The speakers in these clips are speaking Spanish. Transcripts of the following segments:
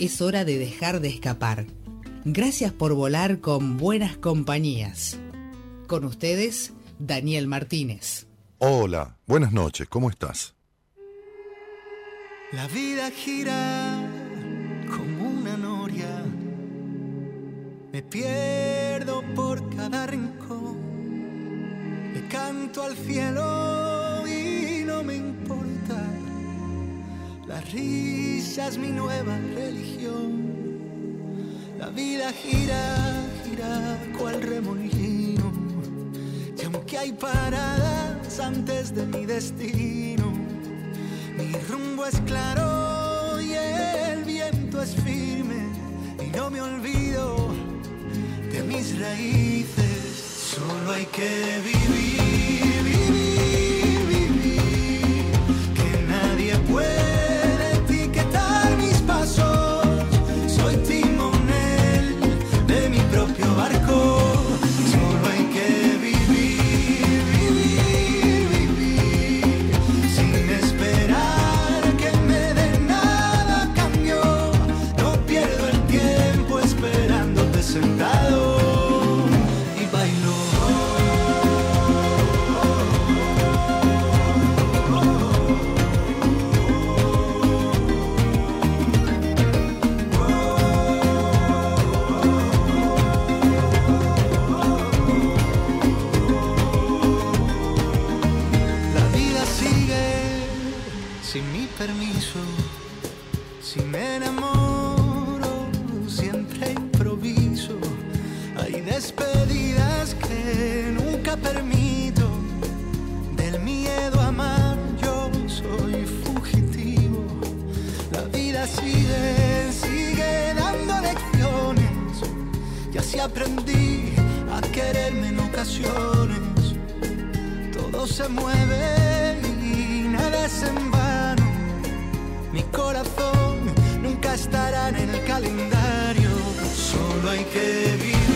es hora de dejar de escapar. Gracias por volar con buenas compañías. Con ustedes, Daniel Martínez. Hola, buenas noches, ¿cómo estás? La vida gira como una noria. Me pierdo por cada rincón. Le canto al cielo la risa es mi nueva religión. La vida gira, gira cual remolino. Y aunque hay paradas antes de mi destino, mi rumbo es claro y el viento es firme. Y no me olvido de mis raíces. Solo hay que vivir, aprendí a quererme en ocasiones. Todo se mueve y nada es en vano. Mi corazón nunca estará en el calendario. Solo hay que vivir.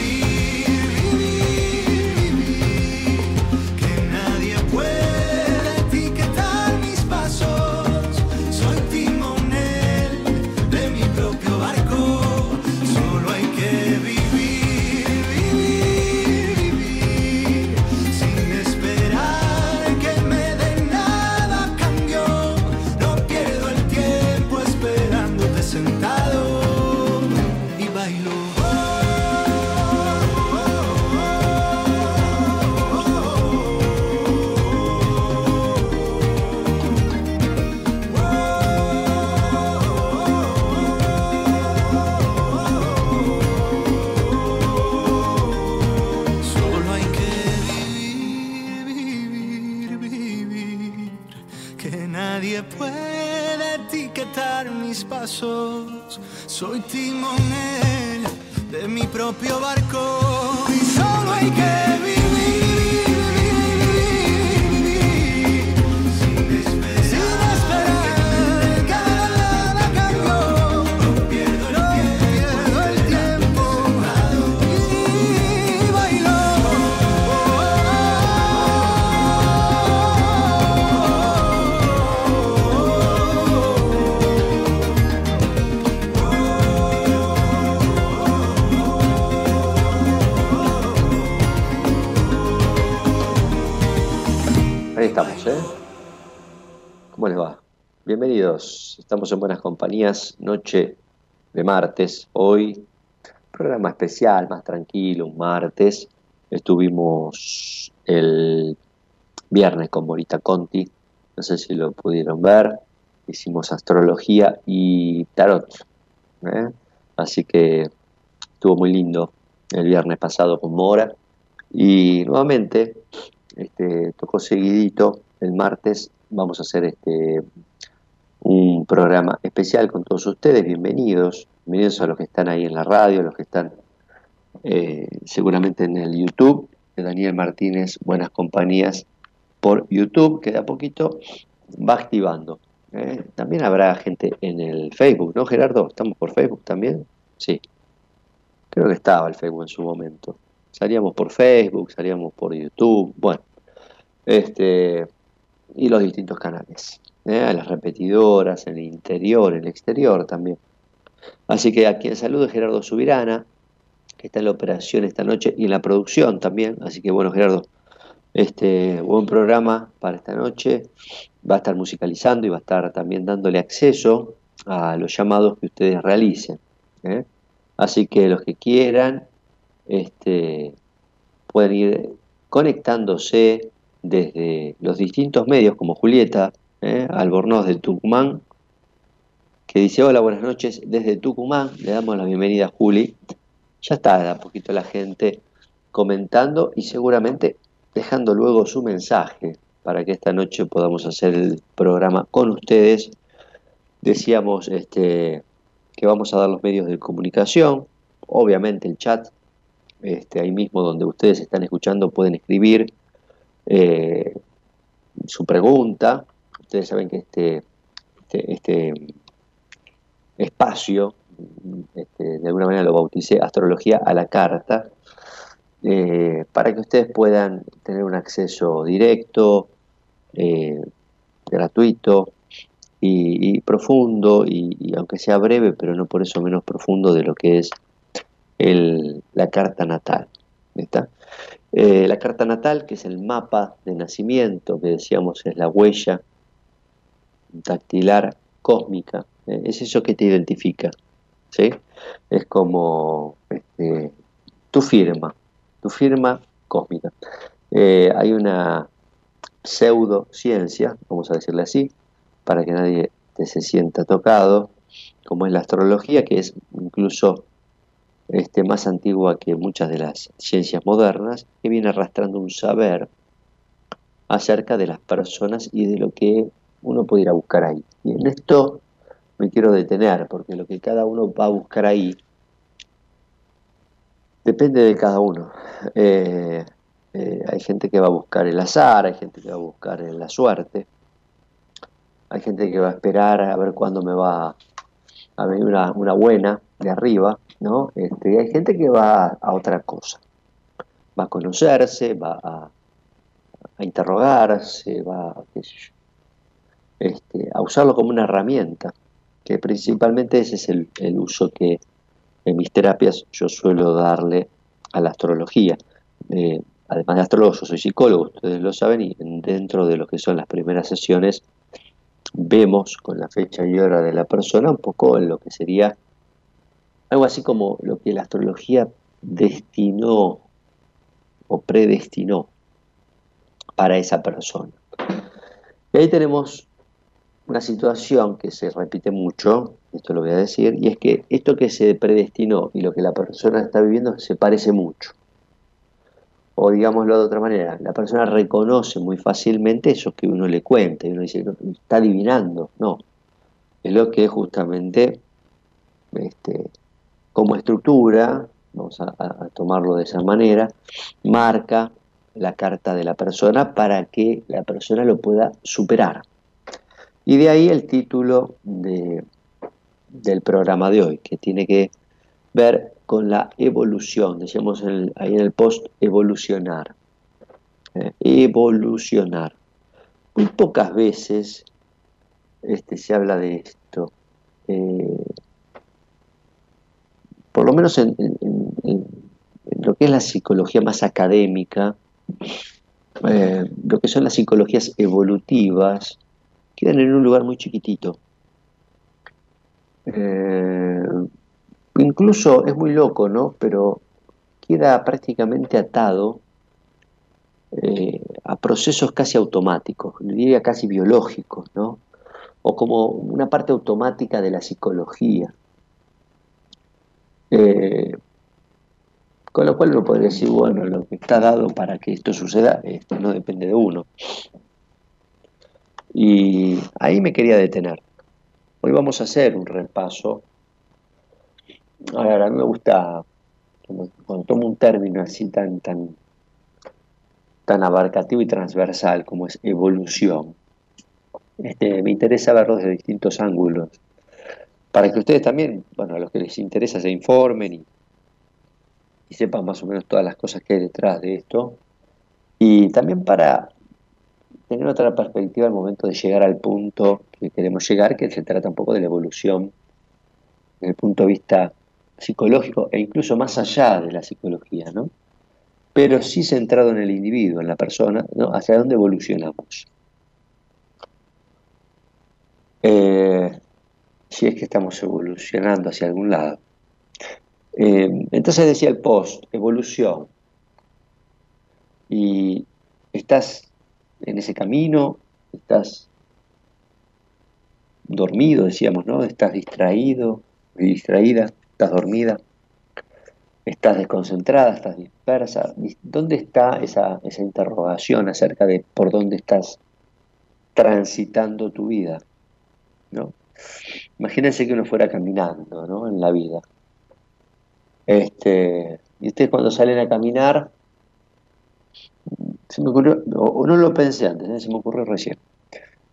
Soy timonel de mi propio barco y solo hay que Bienvenidos, estamos en buenas compañías, noche de martes, hoy programa especial, más tranquilo, un martes. Estuvimos el viernes con Morita Conti, no sé si lo pudieron ver, hicimos astrología y tarot, ¿eh? así que estuvo muy lindo el viernes pasado con Mora. Y nuevamente este, tocó seguidito el martes, vamos a hacer este programa especial con todos ustedes. Bienvenidos, bienvenidos a los que están ahí en la radio, los que están eh, seguramente en el YouTube de Daniel Martínez, Buenas Compañías por YouTube, que de a poquito va activando. ¿eh? También habrá gente en el Facebook, ¿no, Gerardo? ¿Estamos por Facebook también? Sí. Creo que estaba el Facebook en su momento. Salíamos por Facebook, salíamos por YouTube, bueno. Este, y los distintos canales. ¿Eh? las repetidoras, en el interior, en el exterior también. Así que a quien saludo es Gerardo Subirana, que está en la operación esta noche y en la producción también. Así que bueno, Gerardo, este buen programa para esta noche. Va a estar musicalizando y va a estar también dándole acceso a los llamados que ustedes realicen. ¿eh? Así que los que quieran, este, pueden ir conectándose desde los distintos medios, como Julieta ¿eh? Albornoz de Tucumán, que dice, hola, buenas noches desde Tucumán, le damos la bienvenida a Juli. Ya está, da poquito la gente comentando y seguramente dejando luego su mensaje para que esta noche podamos hacer el programa con ustedes. Decíamos este, que vamos a dar los medios de comunicación, obviamente el chat, este, ahí mismo donde ustedes están escuchando pueden escribir eh, su pregunta. Ustedes saben que este, este, este espacio, este, de alguna manera lo bauticé Astrología a la Carta, eh, para que ustedes puedan tener un acceso directo, eh, gratuito y, profundo, y, aunque sea breve, pero no por eso menos profundo de lo que es la carta natal. Eh, la carta natal, que es el mapa de nacimiento, que decíamos es la huella dactilar cósmica, es eso que te identifica. ¿sí? Es como este, tu firma, tu firma cósmica. Eh, hay una pseudociencia, vamos a decirle así, para que nadie se sienta tocado, como es la astrología, que es incluso este, más antigua que muchas de las ciencias modernas, que viene arrastrando un saber acerca de las personas y de lo que uno puede ir a buscar ahí. Y en esto me quiero detener, porque lo que cada uno va a buscar ahí Depende de cada uno. Eh, eh, hay gente que va a buscar el azar, hay gente que va a buscar la suerte, hay gente que va a esperar a ver cuándo me va a venir una, buena de arriba, ¿no? Este, hay gente que va a, otra cosa. Va a conocerse, va a, interrogarse, va este, a usarlo como una herramienta, que principalmente ese es el uso que, en mis terapias yo suelo darle a la astrología. Eh, además de astrólogo, yo soy psicólogo, ustedes lo saben, y dentro de lo que son las primeras sesiones vemos con la fecha y hora de la persona un poco en lo que sería algo así como lo que la astrología destinó o predestinó para esa persona. Y ahí tenemos una situación que se repite mucho, esto lo voy a decir, y es que esto que se predestinó y lo que la persona está viviendo se parece mucho. O digámoslo de otra manera, la persona reconoce muy fácilmente eso que uno le cuenta y uno dice, está adivinando. No, es lo que justamente este, como estructura, vamos a, a tomarlo de esa manera, marca la carta de la persona para que la persona lo pueda superar y de ahí el título de, del programa de hoy, que tiene que ver con la evolución, decíamos ahí en el post, evolucionar. Eh, evolucionar. Muy pocas veces este, se habla de esto. Eh, por lo menos en, lo que es la psicología más académica, eh, lo que son las psicologías evolutivas, quedan en un lugar muy chiquitito. Eh, incluso es muy loco, ¿no? Pero queda prácticamente atado eh, a procesos casi automáticos, diría casi biológicos, ¿no? O como una parte automática de la psicología. Eh, con lo cual uno podría decir, bueno, lo que está dado para que esto suceda esto no depende de uno. Y ahí me quería detener. Hoy vamos a hacer un repaso. Ahora, a mí me gusta, cuando tomo un término así tan, tan, tan abarcativo y transversal como es evolución, este, me interesa verlo desde distintos ángulos, para que ustedes también, bueno, a los que les interesa se informen y, y sepan más o menos todas las cosas que hay detrás de esto, y también para tener otra perspectiva al momento de llegar al punto que queremos llegar, que se trata un poco de la evolución desde el punto de vista psicológico e incluso más allá de la psicología, ¿no? Pero sí centrado en el individuo, en la persona, ¿no? Hacia dónde evolucionamos. Eh, si es que estamos evolucionando hacia algún lado. Eh, entonces decía el post, evolución. Y estás en ese camino, estás dormido, decíamos, ¿no? Estás distraído, distraída, estás dormida, estás desconcentrada, estás dispersa. ¿Dónde está esa, esa interrogación acerca de por dónde estás transitando tu vida? ¿no? Imagínense que uno fuera caminando ¿no? en la vida. Este, y ustedes cuando salen a caminar, se me ocurrió, o no lo pensé antes, ¿eh? se me ocurrió recién.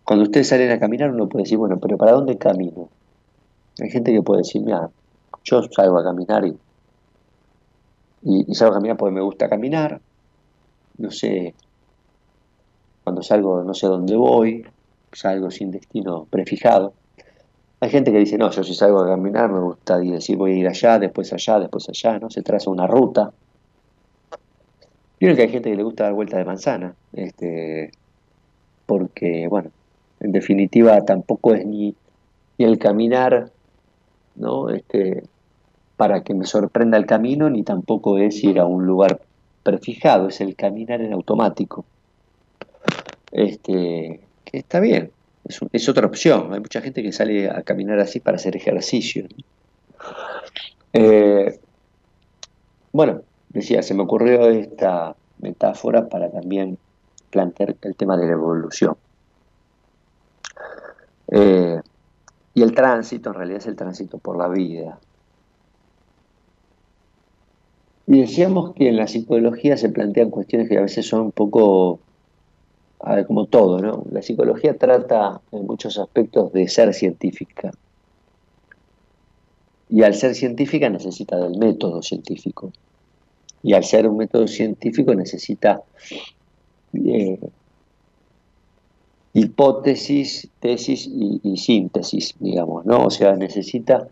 Cuando ustedes salen a caminar, uno puede decir, bueno, pero ¿para dónde camino? Hay gente que puede decir, mira, yo salgo a caminar y, y, salgo a caminar porque me gusta caminar, no sé, cuando salgo no sé dónde voy, salgo sin destino prefijado. Hay gente que dice, no, yo si salgo a caminar me gusta decir voy a ir allá, después allá, después allá, ¿no? Se traza una ruta. Vieron que hay gente que le gusta dar vuelta de manzana, este, porque, bueno, en definitiva tampoco es ni, el caminar, ¿no? Este, para que me sorprenda el camino, ni tampoco es ir a un lugar prefijado, es el caminar en automático. Este, que está bien, es, otra opción. Hay mucha gente que sale a caminar así para hacer ejercicio. Eh, bueno, decía, se me ocurrió esta metáfora para también plantear el tema de la evolución. Eh, y el tránsito, en realidad es el tránsito por la vida. Y decíamos que en la psicología se plantean cuestiones que a veces son un poco, como todo, ¿no? La psicología trata en muchos aspectos de ser científica. Y al ser científica necesita del método científico y al ser un método científico necesita eh, hipótesis, tesis y, síntesis, digamos, ¿no? O sea, necesita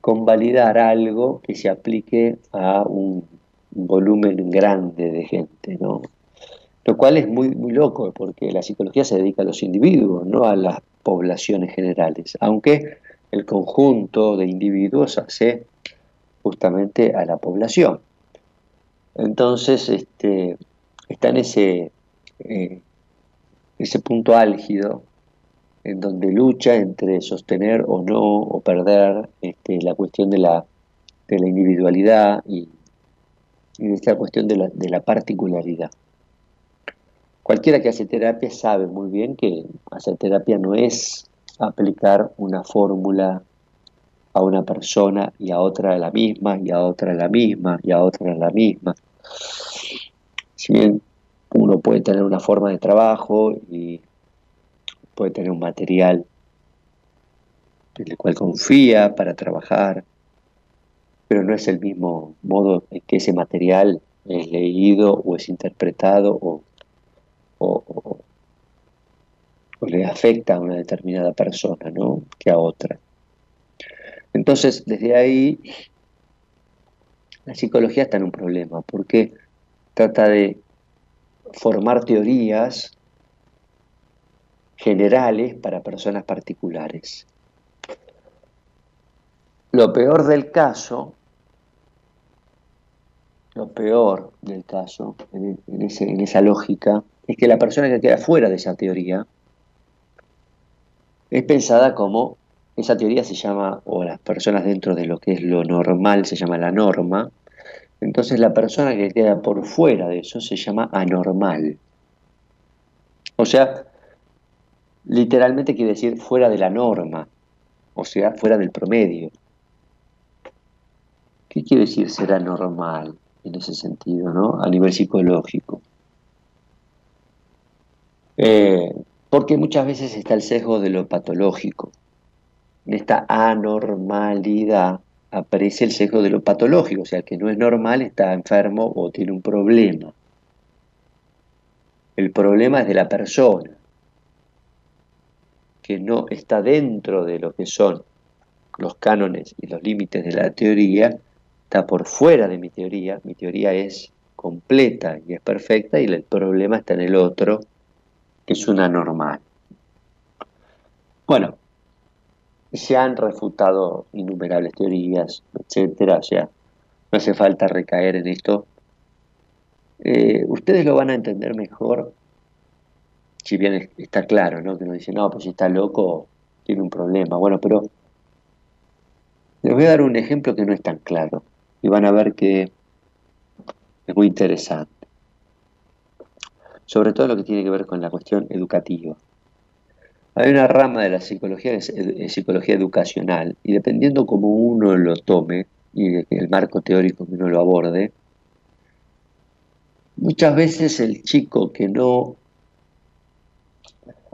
convalidar algo que se aplique a un volumen grande de gente, ¿no? Lo cual es muy, muy loco, porque la psicología se dedica a los individuos, no a las poblaciones generales, aunque el conjunto de individuos hace justamente a la población. Entonces, este, está en ese, eh, ese punto álgido en donde lucha entre sostener o no o perder este, la cuestión de la, de la individualidad y, y esta cuestión de la, de la particularidad. Cualquiera que hace terapia sabe muy bien que hacer terapia no es aplicar una fórmula a una persona y a otra la misma, y a otra la misma, y a otra la misma. Si bien uno puede tener una forma de trabajo y puede tener un material en el cual confía para trabajar, pero no es el mismo modo en que ese material es leído o es interpretado o, o, o le afecta a una determinada persona ¿no? que a otra. Entonces, desde ahí, la psicología está en un problema, porque trata de formar teorías generales para personas particulares. Lo peor del caso, lo peor del caso, en, en esa lógica, es que la persona que queda fuera de esa teoría es pensada como esa teoría se llama, o las personas dentro de lo que es lo normal se llama la norma, entonces la persona que queda por fuera de eso se llama anormal. O sea, literalmente quiere decir fuera de la norma. o sea, fuera del promedio. ¿Qué quiere decir ser anormal en ese sentido, ¿no? a nivel psicológico? Eh, porque muchas veces está el sesgo de lo patológico. En esta anormalidad aparece el sesgo de lo patológico, o sea, que no es normal, está enfermo o tiene un problema. El problema es de la persona, que no está dentro de lo que son los cánones y los límites de la teoría, está por fuera de mi teoría, mi teoría es completa y es perfecta y el problema está en el otro, que es una normal. Bueno, se han refutado innumerables teorías, etcétera, o sea, no hace falta recaer en esto. Eh, ustedes lo van a entender mejor, si bien está claro, ¿no? Que nos dicen, no, pues si está loco, tiene un problema. Bueno, pero les voy a dar un ejemplo que no es tan claro y van a ver que es muy interesante. Sobre todo lo que tiene que ver con la cuestión educativa. Hay una rama de la psicología, es, psicología educacional, y dependiendo cómo uno lo tome y el marco teórico que uno lo aborde, muchas veces el chico que no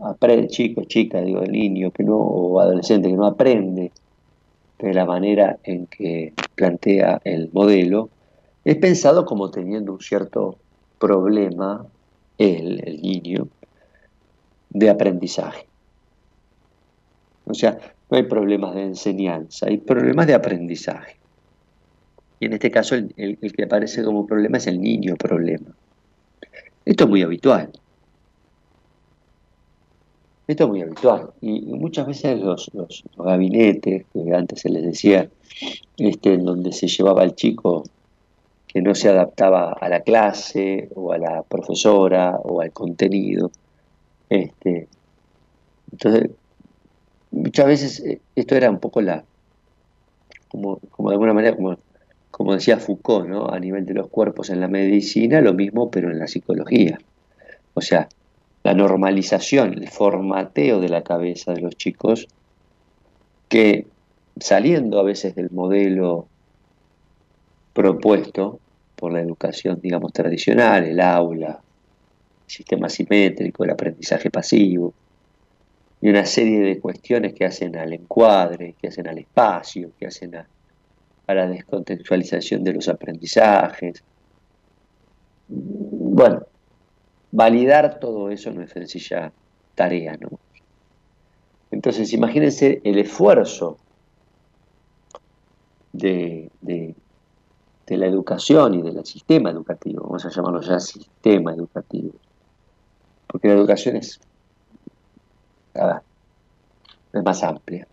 aprende, chico, chica, digo, el niño que no, o adolescente que no aprende de la manera en que plantea el modelo, es pensado como teniendo un cierto problema, él, el niño, de aprendizaje. O sea, no hay problemas de enseñanza, hay problemas de aprendizaje. Y en este caso el, que aparece como problema es el niño problema. Esto es muy habitual. Esto es muy habitual. Y, muchas veces los, gabinetes, que antes se les decía, este, en donde se llevaba al chico que no se adaptaba a la clase o a la profesora o al contenido. Este, entonces, muchas veces eh, esto era un poco la, como, como de alguna manera, como, como decía Foucault, ¿no? a nivel de los cuerpos en la medicina, lo mismo pero en la psicología. O sea, la normalización, el formateo de la cabeza de los chicos, que saliendo a veces del modelo propuesto por la educación, digamos, tradicional, el aula, el sistema simétrico, el aprendizaje pasivo, y una serie de cuestiones que hacen al encuadre, que hacen al espacio, que hacen a, la descontextualización de los aprendizajes. Bueno, validar todo eso no es sencilla tarea, ¿no? Entonces, imagínense el esfuerzo de, de, la educación y del sistema educativo, vamos a llamarlo ya sistema educativo, porque la educación es es más amplia.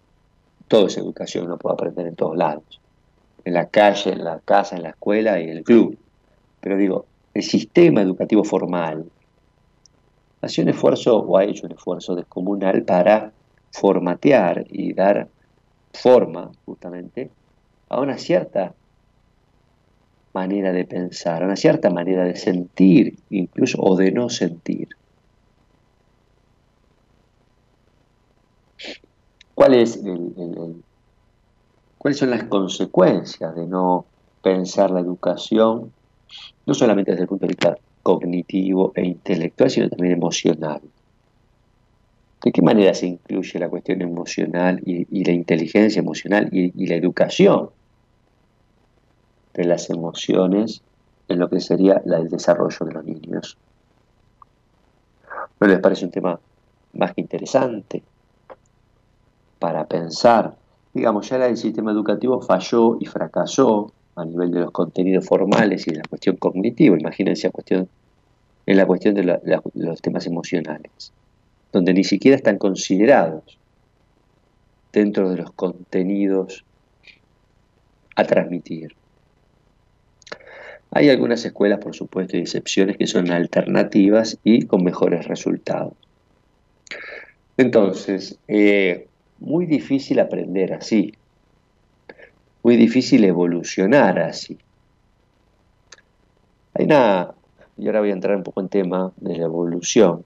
Todo es educación, uno puede aprender en todos lados. En la calle, en la casa, en la escuela y en el club. Pero digo, el sistema educativo formal hace un esfuerzo o ha hecho un esfuerzo descomunal para formatear y dar forma justamente a una cierta manera de pensar, a una cierta manera de sentir incluso o de no sentir. ¿Cuáles son las consecuencias de no pensar la educación, no solamente desde el punto de vista cognitivo e intelectual, sino también emocional? ¿De qué manera se incluye la cuestión emocional y, la inteligencia emocional y, la educación de las emociones en lo que sería el desarrollo de los niños? ¿No les parece un tema más que interesante? Para pensar. Digamos, ya el sistema educativo falló y fracasó a nivel de los contenidos formales y de la cuestión cognitiva. Imagínense cuestión, en la cuestión de, los temas emocionales, donde ni siquiera están considerados dentro de los contenidos a transmitir. Hay algunas escuelas, por supuesto, y excepciones que son alternativas y con mejores resultados. Entonces, eh, muy difícil aprender así, muy difícil evolucionar así. Hay una, y ahora voy a entrar un poco en tema de la evolución,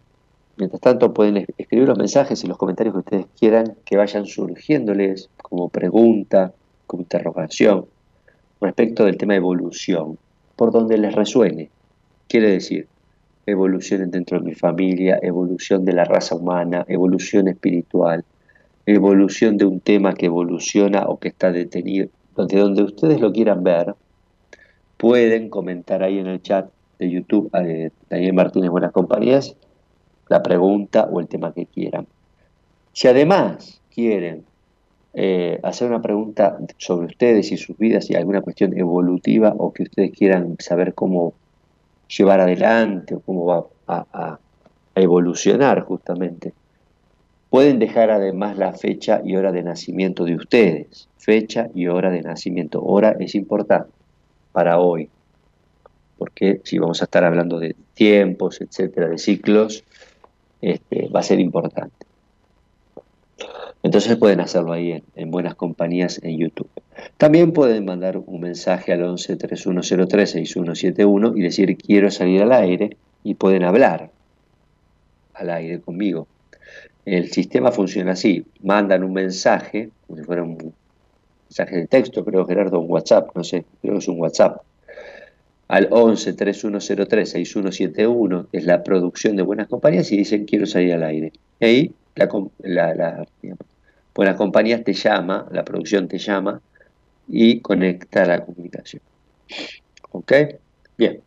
Mientras tanto pueden escribir los mensajes y los comentarios que ustedes quieran que vayan surgiéndoles como pregunta, como interrogación, respecto del tema evolución, por donde les resuene. Quiere decir, evolución dentro de mi familia, evolución de la raza humana, evolución espiritual, evolución de un tema que evoluciona o que está detenido, donde, donde ustedes lo quieran ver, pueden comentar ahí en el chat de YouTube, eh, Daniel Martínez Buenas Compañías, la pregunta o el tema que quieran. Si además quieren eh, hacer una pregunta sobre ustedes y sus vidas y alguna cuestión evolutiva o que ustedes quieran saber cómo llevar adelante o cómo va a, evolucionar justamente, pueden dejar además la fecha y hora de nacimiento de ustedes. Fecha y hora de nacimiento. Hora es importante para hoy, porque si vamos a estar hablando de tiempos, etcétera, de ciclos, este, va a ser importante. Entonces pueden hacerlo ahí en, Buenas Compañías en YouTube. También pueden mandar un mensaje al 11 3103 6171 y decir quiero salir al aire y pueden hablar al aire conmigo. El sistema funciona así, mandan un mensaje, como si fuera un mensaje de texto, creo Gerardo, un WhatsApp, no sé, creo que es un WhatsApp, al 11 3103 6171, que es la producción de Buenas Compañías, y dicen quiero salir al aire. Y ahí la, la, Buenas Compañías te llama, la producción te llama y conecta la comunicación. ¿Ok? Bien.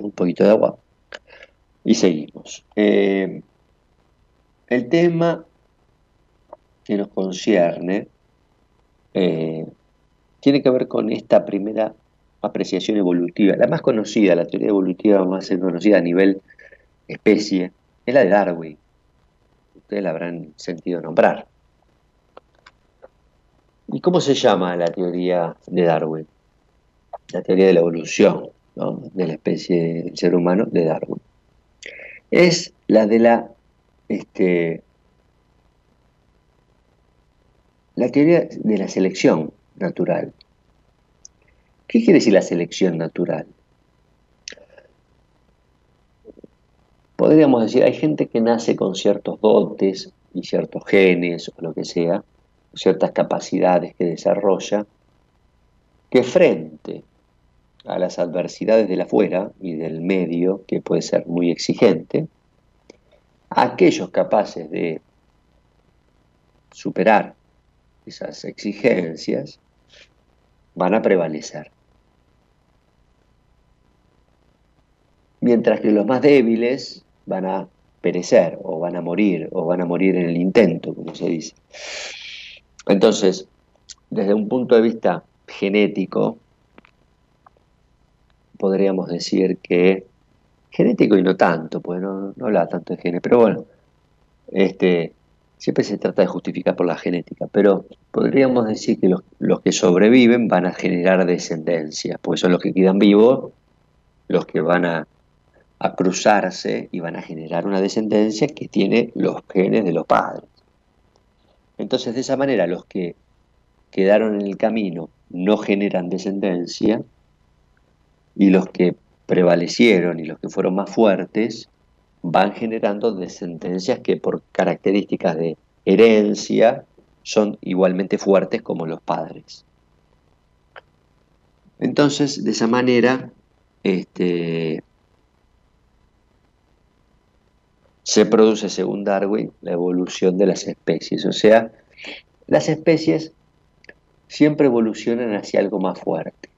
Un poquito de agua. Y seguimos. Eh, el tema que nos concierne eh, tiene que ver con esta primera apreciación evolutiva, la más conocida, la teoría evolutiva más conocida a nivel especie, es la de Darwin. Ustedes la habrán sentido nombrar. ¿Y cómo se llama la teoría de Darwin? La teoría de la evolución de la especie del ser humano de Darwin. Es la de la, este, la teoría de la selección natural. ¿Qué quiere decir la selección natural? podríamos decir, hay gente que nace con ciertos dotes y ciertos genes o lo que sea, ciertas capacidades que desarrolla, que frente a las adversidades de la afuera y del medio, que puede ser muy exigente, aquellos capaces de superar esas exigencias van a prevalecer. Mientras que los más débiles van a perecer o van a morir o van a morir en el intento, como se dice. Entonces, desde un punto de vista genético, podríamos decir que genético y no tanto, pues no, no habla tanto de genes, pero bueno, este, siempre se trata de justificar por la genética, pero podríamos decir que los, los que sobreviven van a generar descendencia, porque son los que quedan vivos, los que van a a cruzarse y van a generar una descendencia que tiene los genes de los padres. Entonces, de esa manera, los que quedaron en el camino no generan descendencia y los que prevalecieron y los que fueron más fuertes van generando descendencias que por características de herencia son igualmente fuertes como los padres. Entonces, de esa manera, este, se produce, según Darwin, la evolución de las especies. O sea, las especies siempre evolucionan hacia algo más fuerte.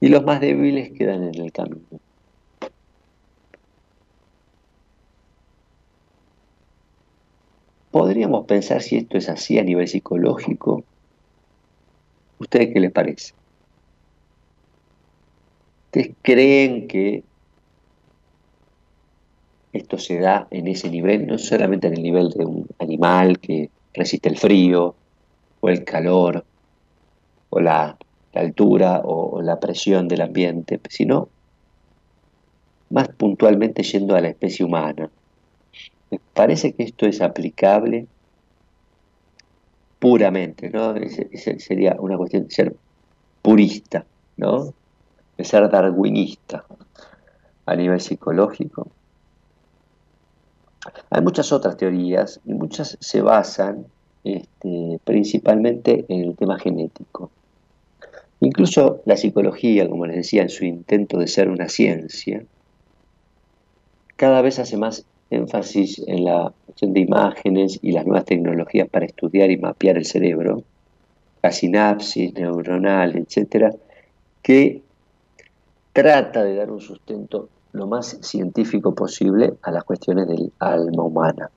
Y los más débiles quedan en el camino. ¿Podríamos pensar si esto es así a nivel psicológico? ¿Ustedes qué les parece? ¿Ustedes creen que esto se da en ese nivel, no solamente en el nivel de un animal que resiste el frío o el calor o la, altura o, la presión del ambiente, sino más puntualmente yendo a la especie humana. Parece que esto es aplicable puramente, ¿no? sería una cuestión de ser purista, ¿no? De ser darwinista. a nivel psicológico. Hay muchas otras teorías y muchas se basan este, principalmente en el tema genético. Incluso la psicología, como les decía, en su intento de ser una ciencia, cada vez hace más énfasis en la cuestión de imágenes y las nuevas tecnologías para estudiar y mapear el cerebro, la sinapsis neuronal, etcétera, que trata de dar un sustento lo más científico posible a las cuestiones del alma humana.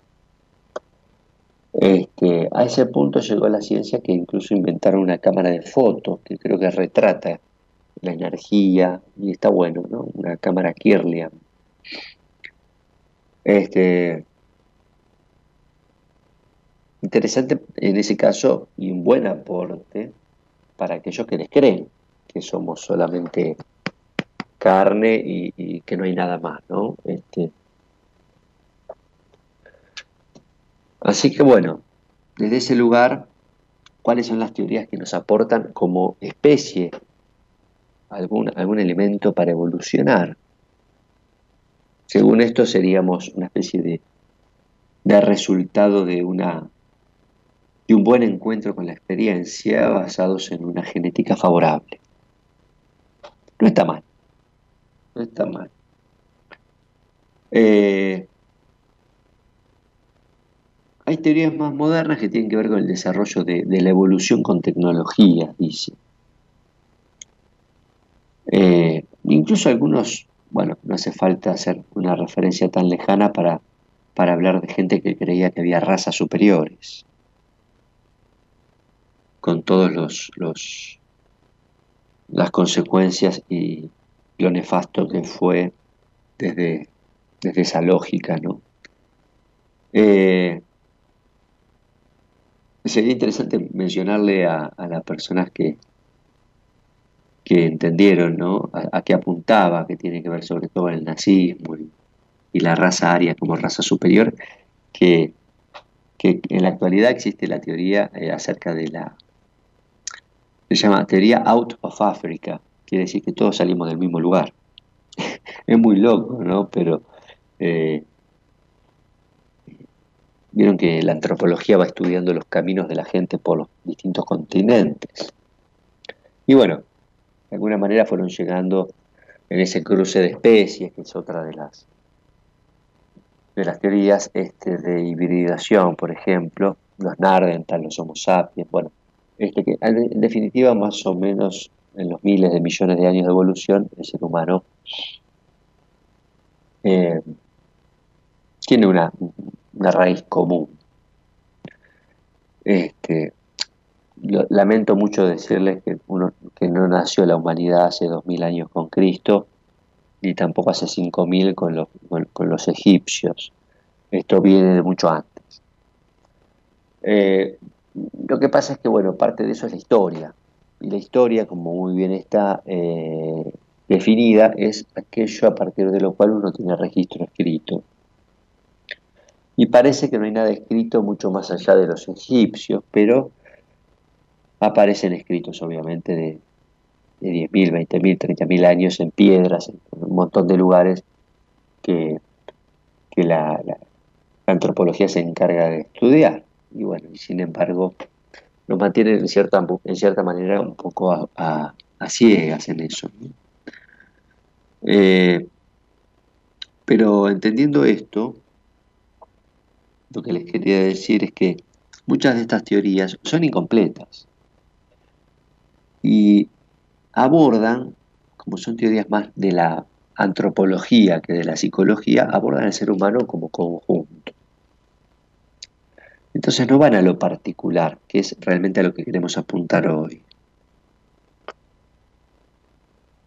Este, a ese punto llegó la ciencia que incluso inventaron una cámara de fotos que creo que retrata la energía y está bueno, ¿no? Una cámara Kirlian. Este, interesante en ese caso y un buen aporte para aquellos que les creen que somos solamente carne y, que no hay nada más, ¿no? Este, así que bueno, desde ese lugar, ¿cuáles son las teorías que nos aportan como especie algún, algún elemento para evolucionar? Según esto seríamos una especie de, de resultado de, una, de un buen encuentro con la experiencia basados en una genética favorable. No está mal, no está mal. Eh, hay teorías más modernas que tienen que ver con el desarrollo de, la evolución con tecnología, dice. Eh, incluso algunos bueno, no hace falta hacer una referencia tan lejana para, hablar de gente que creía que había razas superiores, con todos los las consecuencias y lo nefasto que fue desde, desde esa lógica, ¿no? Eh, sería interesante mencionarle a, las personas que, que entendieron ¿no? a, qué apuntaba, que tiene que ver sobre todo el nazismo y, la raza aria como raza superior, que, en la actualidad existe la teoría eh, acerca de la... Se llama teoría out of Africa, quiere decir que todos salimos del mismo lugar. es muy loco, ¿no? Pero eh, vieron que la antropología va estudiando los caminos de la gente por los distintos continentes. Y bueno, de alguna manera fueron llegando en ese cruce de especies, que es otra de las de las teorías este, de hibridación, por ejemplo, los Nardental, los Homo sapiens, bueno, este que en definitiva más o menos en los miles de millones de años de evolución, el ser humano eh, tiene una, una, raíz común. Este, lamento mucho decirles que, uno, que no nació la humanidad hace dos mil años con Cristo, ni tampoco hace cinco mil con los, con los egipcios. Esto viene de mucho antes. Eh, lo que pasa es que, bueno, parte de eso es la historia. Y la historia, como muy bien está eh, definida, es aquello a partir de lo cual uno tiene registro escrito. Y parece que no hay nada escrito mucho más allá de los egipcios, pero aparecen escritos obviamente de, de 10.000, 20.000, 30.000 años en piedras, en, un montón de lugares que, la, antropología se encarga de estudiar. Y bueno, sin embargo, nos mantienen en cierta, en cierta manera un poco a, ciegas en eso. Eh, pero entendiendo esto, lo que les quería decir es que muchas de estas teorías son incompletas y abordan, como son teorías más de la antropología que de la psicología, abordan al ser humano como conjunto. Entonces no van a lo particular, que es realmente a lo que queremos apuntar hoy.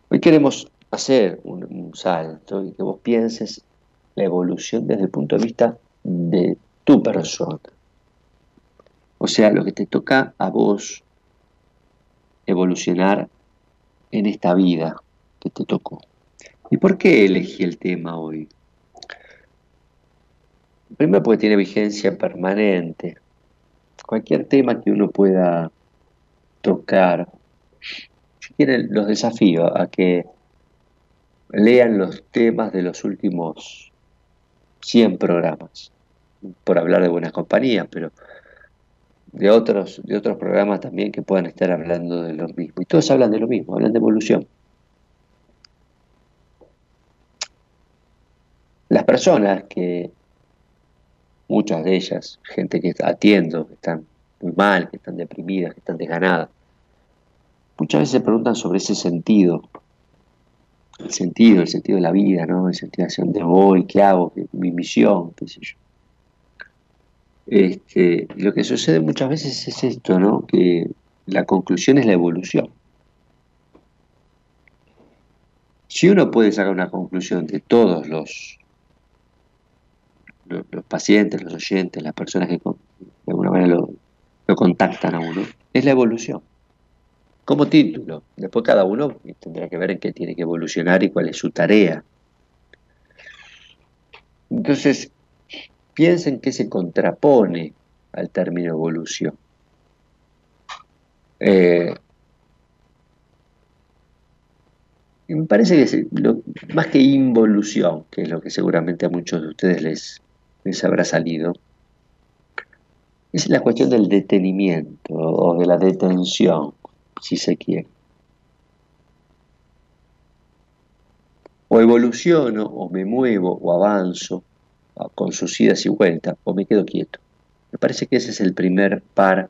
Hoy queremos hacer un, un, salto y que vos pienses la evolución desde el punto de vista de tu persona. O sea, lo que te toca a vos evolucionar en esta vida que te tocó. ¿Y por qué elegí el tema hoy? Primero porque tiene vigencia permanente. Cualquier tema que uno pueda tocar, quiero los desafío a que lean los temas de los últimos 100 programas, por hablar de buenas compañías, pero de otros, de otros programas también que puedan estar hablando de lo mismo. Y todos hablan de lo mismo, hablan de evolución. Las personas que, muchas de ellas, gente que atiendo, que están muy mal, que están deprimidas, que están desganadas, muchas veces se preguntan sobre ese sentido, el sentido, el sentido de la vida, ¿no? El sentido hacia dónde voy, qué hago, mi misión, qué sé yo. Este, lo que sucede muchas veces es esto, ¿no? Que la conclusión es la evolución. Si uno puede sacar una conclusión de todos los, los, pacientes, los oyentes, las personas que de alguna manera lo contactan a uno, es la evolución como título. Después cada uno tendrá que ver en qué tiene que evolucionar y cuál es su tarea. Entonces, piensen que se contrapone al término evolución. Eh, me parece que más que involución, que es lo que seguramente a muchos de ustedes les, les habrá salido, es la cuestión del detenimiento o de la detención si se quiere. O evoluciono, o me muevo, o avanzo, con sus idas y vueltas, o me quedo quieto. Me parece que ese es el primer par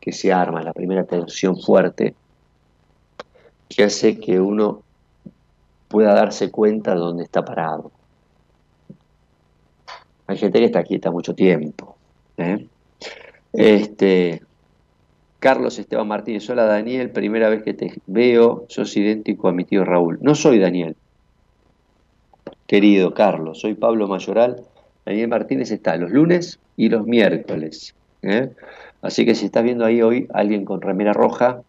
que se arma, la primera tensión fuerte, que hace que uno pueda darse cuenta de dónde está parado. Hay gente que está quieta mucho tiempo. ¿eh? Este, Carlos Esteban Martínez, hola Daniel, primera vez que te veo, sos idéntico a mi tío Raúl. No soy Daniel, querido Carlos, soy Pablo Mayoral. Daniel Martínez está los lunes y los miércoles. ¿eh? Así que si estás viendo ahí hoy alguien con remera roja,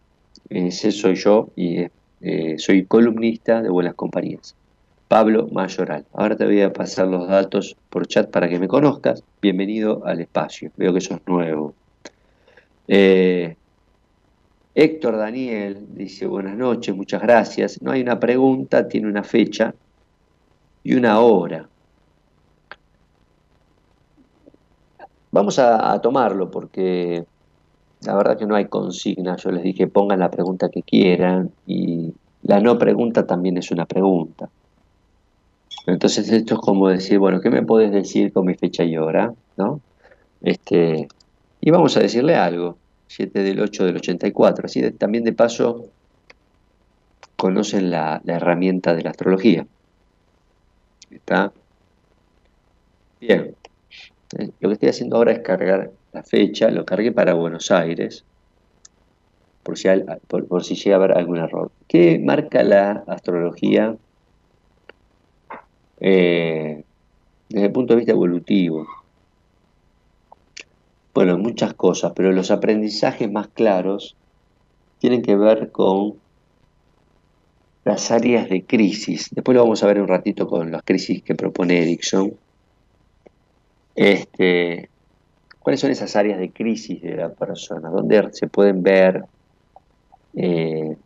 ese soy yo y eh, soy columnista de Buenas Compañías. Pablo Mayoral. Ahora te voy a pasar los datos por chat para que me conozcas. Bienvenido al espacio. Veo que sos nuevo. Eh, Héctor Daniel dice buenas noches, muchas gracias. No hay una pregunta, tiene una fecha y una hora. Vamos a, tomarlo porque la verdad que no hay consigna. Yo les dije pongan la pregunta que quieran y la no pregunta también es una pregunta. Entonces esto es como decir, bueno, ¿qué me puedes decir con mi fecha y hora? ¿No? Este, y vamos a decirle algo. 7 del 8 del 84. Así también de paso conocen la, herramienta de la astrología. ¿Está? Bien. Eh, lo que estoy haciendo ahora es cargar la fecha, lo cargué para Buenos Aires, por si, por, si llega a haber algún error. ¿Qué marca la astrología eh, desde el punto de vista evolutivo? Bueno, muchas cosas, pero los aprendizajes más claros tienen que ver con las áreas de crisis. Después lo vamos a ver un ratito con las crisis que propone Erickson. Este, ¿Cuáles son esas áreas de crisis de la persona? ¿Dónde se pueden ver eh,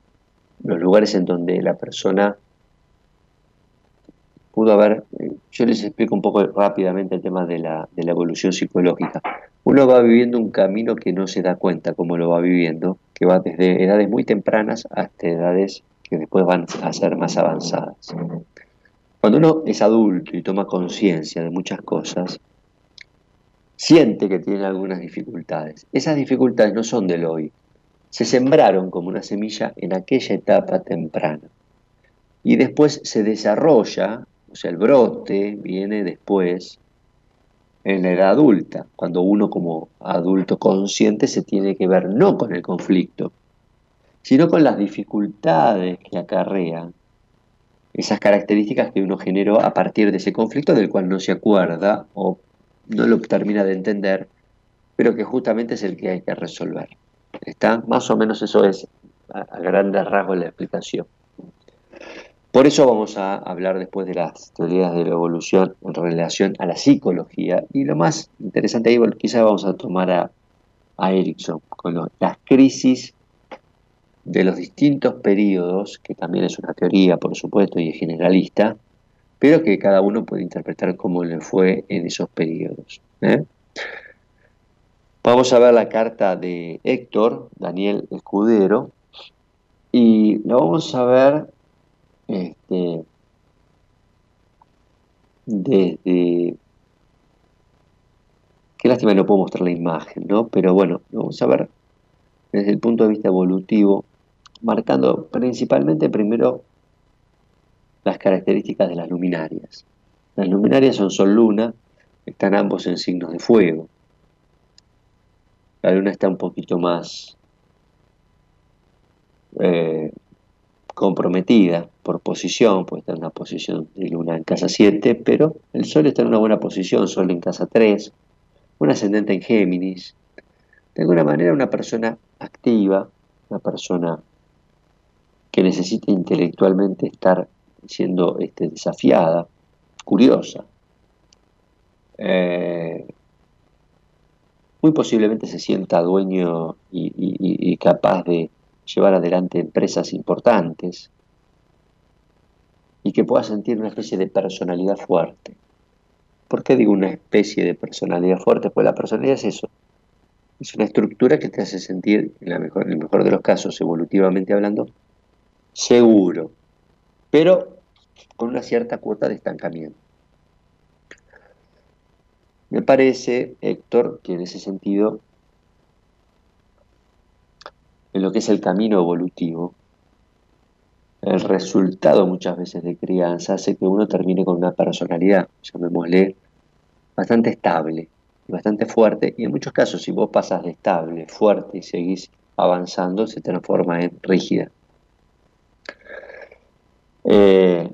los lugares en donde la persona pudo haber... Eh, yo les explico un poco rápidamente el tema de la, de la evolución psicológica uno va viviendo un camino que no se da cuenta cómo lo va viviendo, que va desde edades muy tempranas hasta edades que después van a ser más avanzadas. Cuando uno es adulto y toma conciencia de muchas cosas, siente que tiene algunas dificultades. Esas dificultades no son del hoy, se sembraron como una semilla en aquella etapa temprana. Y después se desarrolla, o sea, el brote viene después en la edad adulta, cuando uno como adulto consciente se tiene que ver no con el conflicto, sino con las dificultades que acarrean esas características que uno generó a partir de ese conflicto del cual no se acuerda o no lo termina de entender, pero que justamente es el que hay que resolver. ¿Está? Más o menos eso es a, grandes rasgos la explicación. Por eso vamos a hablar después de las teorías de la evolución en relación a la psicología. Y lo más interesante ahí, quizás vamos a tomar a, a Erickson con las crisis de los distintos periodos, que también es una teoría, por supuesto, y es generalista, pero que cada uno puede interpretar cómo le fue en esos periodos. ¿eh? Vamos a ver la carta de Héctor, Daniel Escudero, y lo vamos a ver este, desde... Qué lástima no puedo mostrar la imagen, ¿no? Pero bueno, vamos a ver desde el punto de vista evolutivo, marcando principalmente primero las características de las luminarias. Las luminarias son Sol-Luna, están ambos en signos de fuego. La luna está un poquito más eh, comprometida por posición, puede estar en una posición de luna en casa 7, pero el sol está en una buena posición, sol en casa 3, un ascendente en Géminis. De alguna manera una persona activa, una persona que necesita intelectualmente estar siendo este, desafiada, curiosa. Eh, muy posiblemente se sienta dueño y, capaz de llevar adelante empresas importantes y que pueda sentir una especie de personalidad fuerte. ¿Por qué digo una especie de personalidad fuerte? Pues la personalidad es eso. Es una estructura que te hace sentir, en, el mejor de los casos, evolutivamente hablando, seguro, pero con una cierta cuota de estancamiento. Me parece, Héctor, que en ese sentido, en lo que es el camino evolutivo, el resultado muchas veces de crianza hace que uno termine con una personalidad, llamémosle, bastante estable, bastante fuerte, y en muchos casos si vos pasas de estable, fuerte y seguís avanzando, se transforma en rígida. Eh,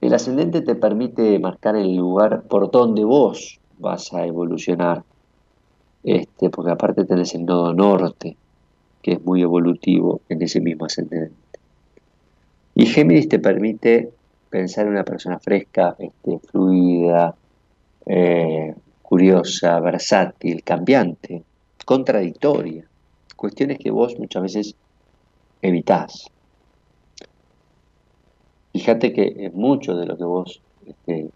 el ascendente te permite marcar el lugar por donde vos vas a evolucionar, este, porque aparte tenés el nodo norte, que es muy evolutivo en ese mismo ascendente. Y Géminis te permite pensar en una persona fresca, este, fluida, eh, curiosa, versátil, cambiante, contradictoria. Cuestiones que vos muchas veces evitás. Fíjate que mucho de lo que vos este,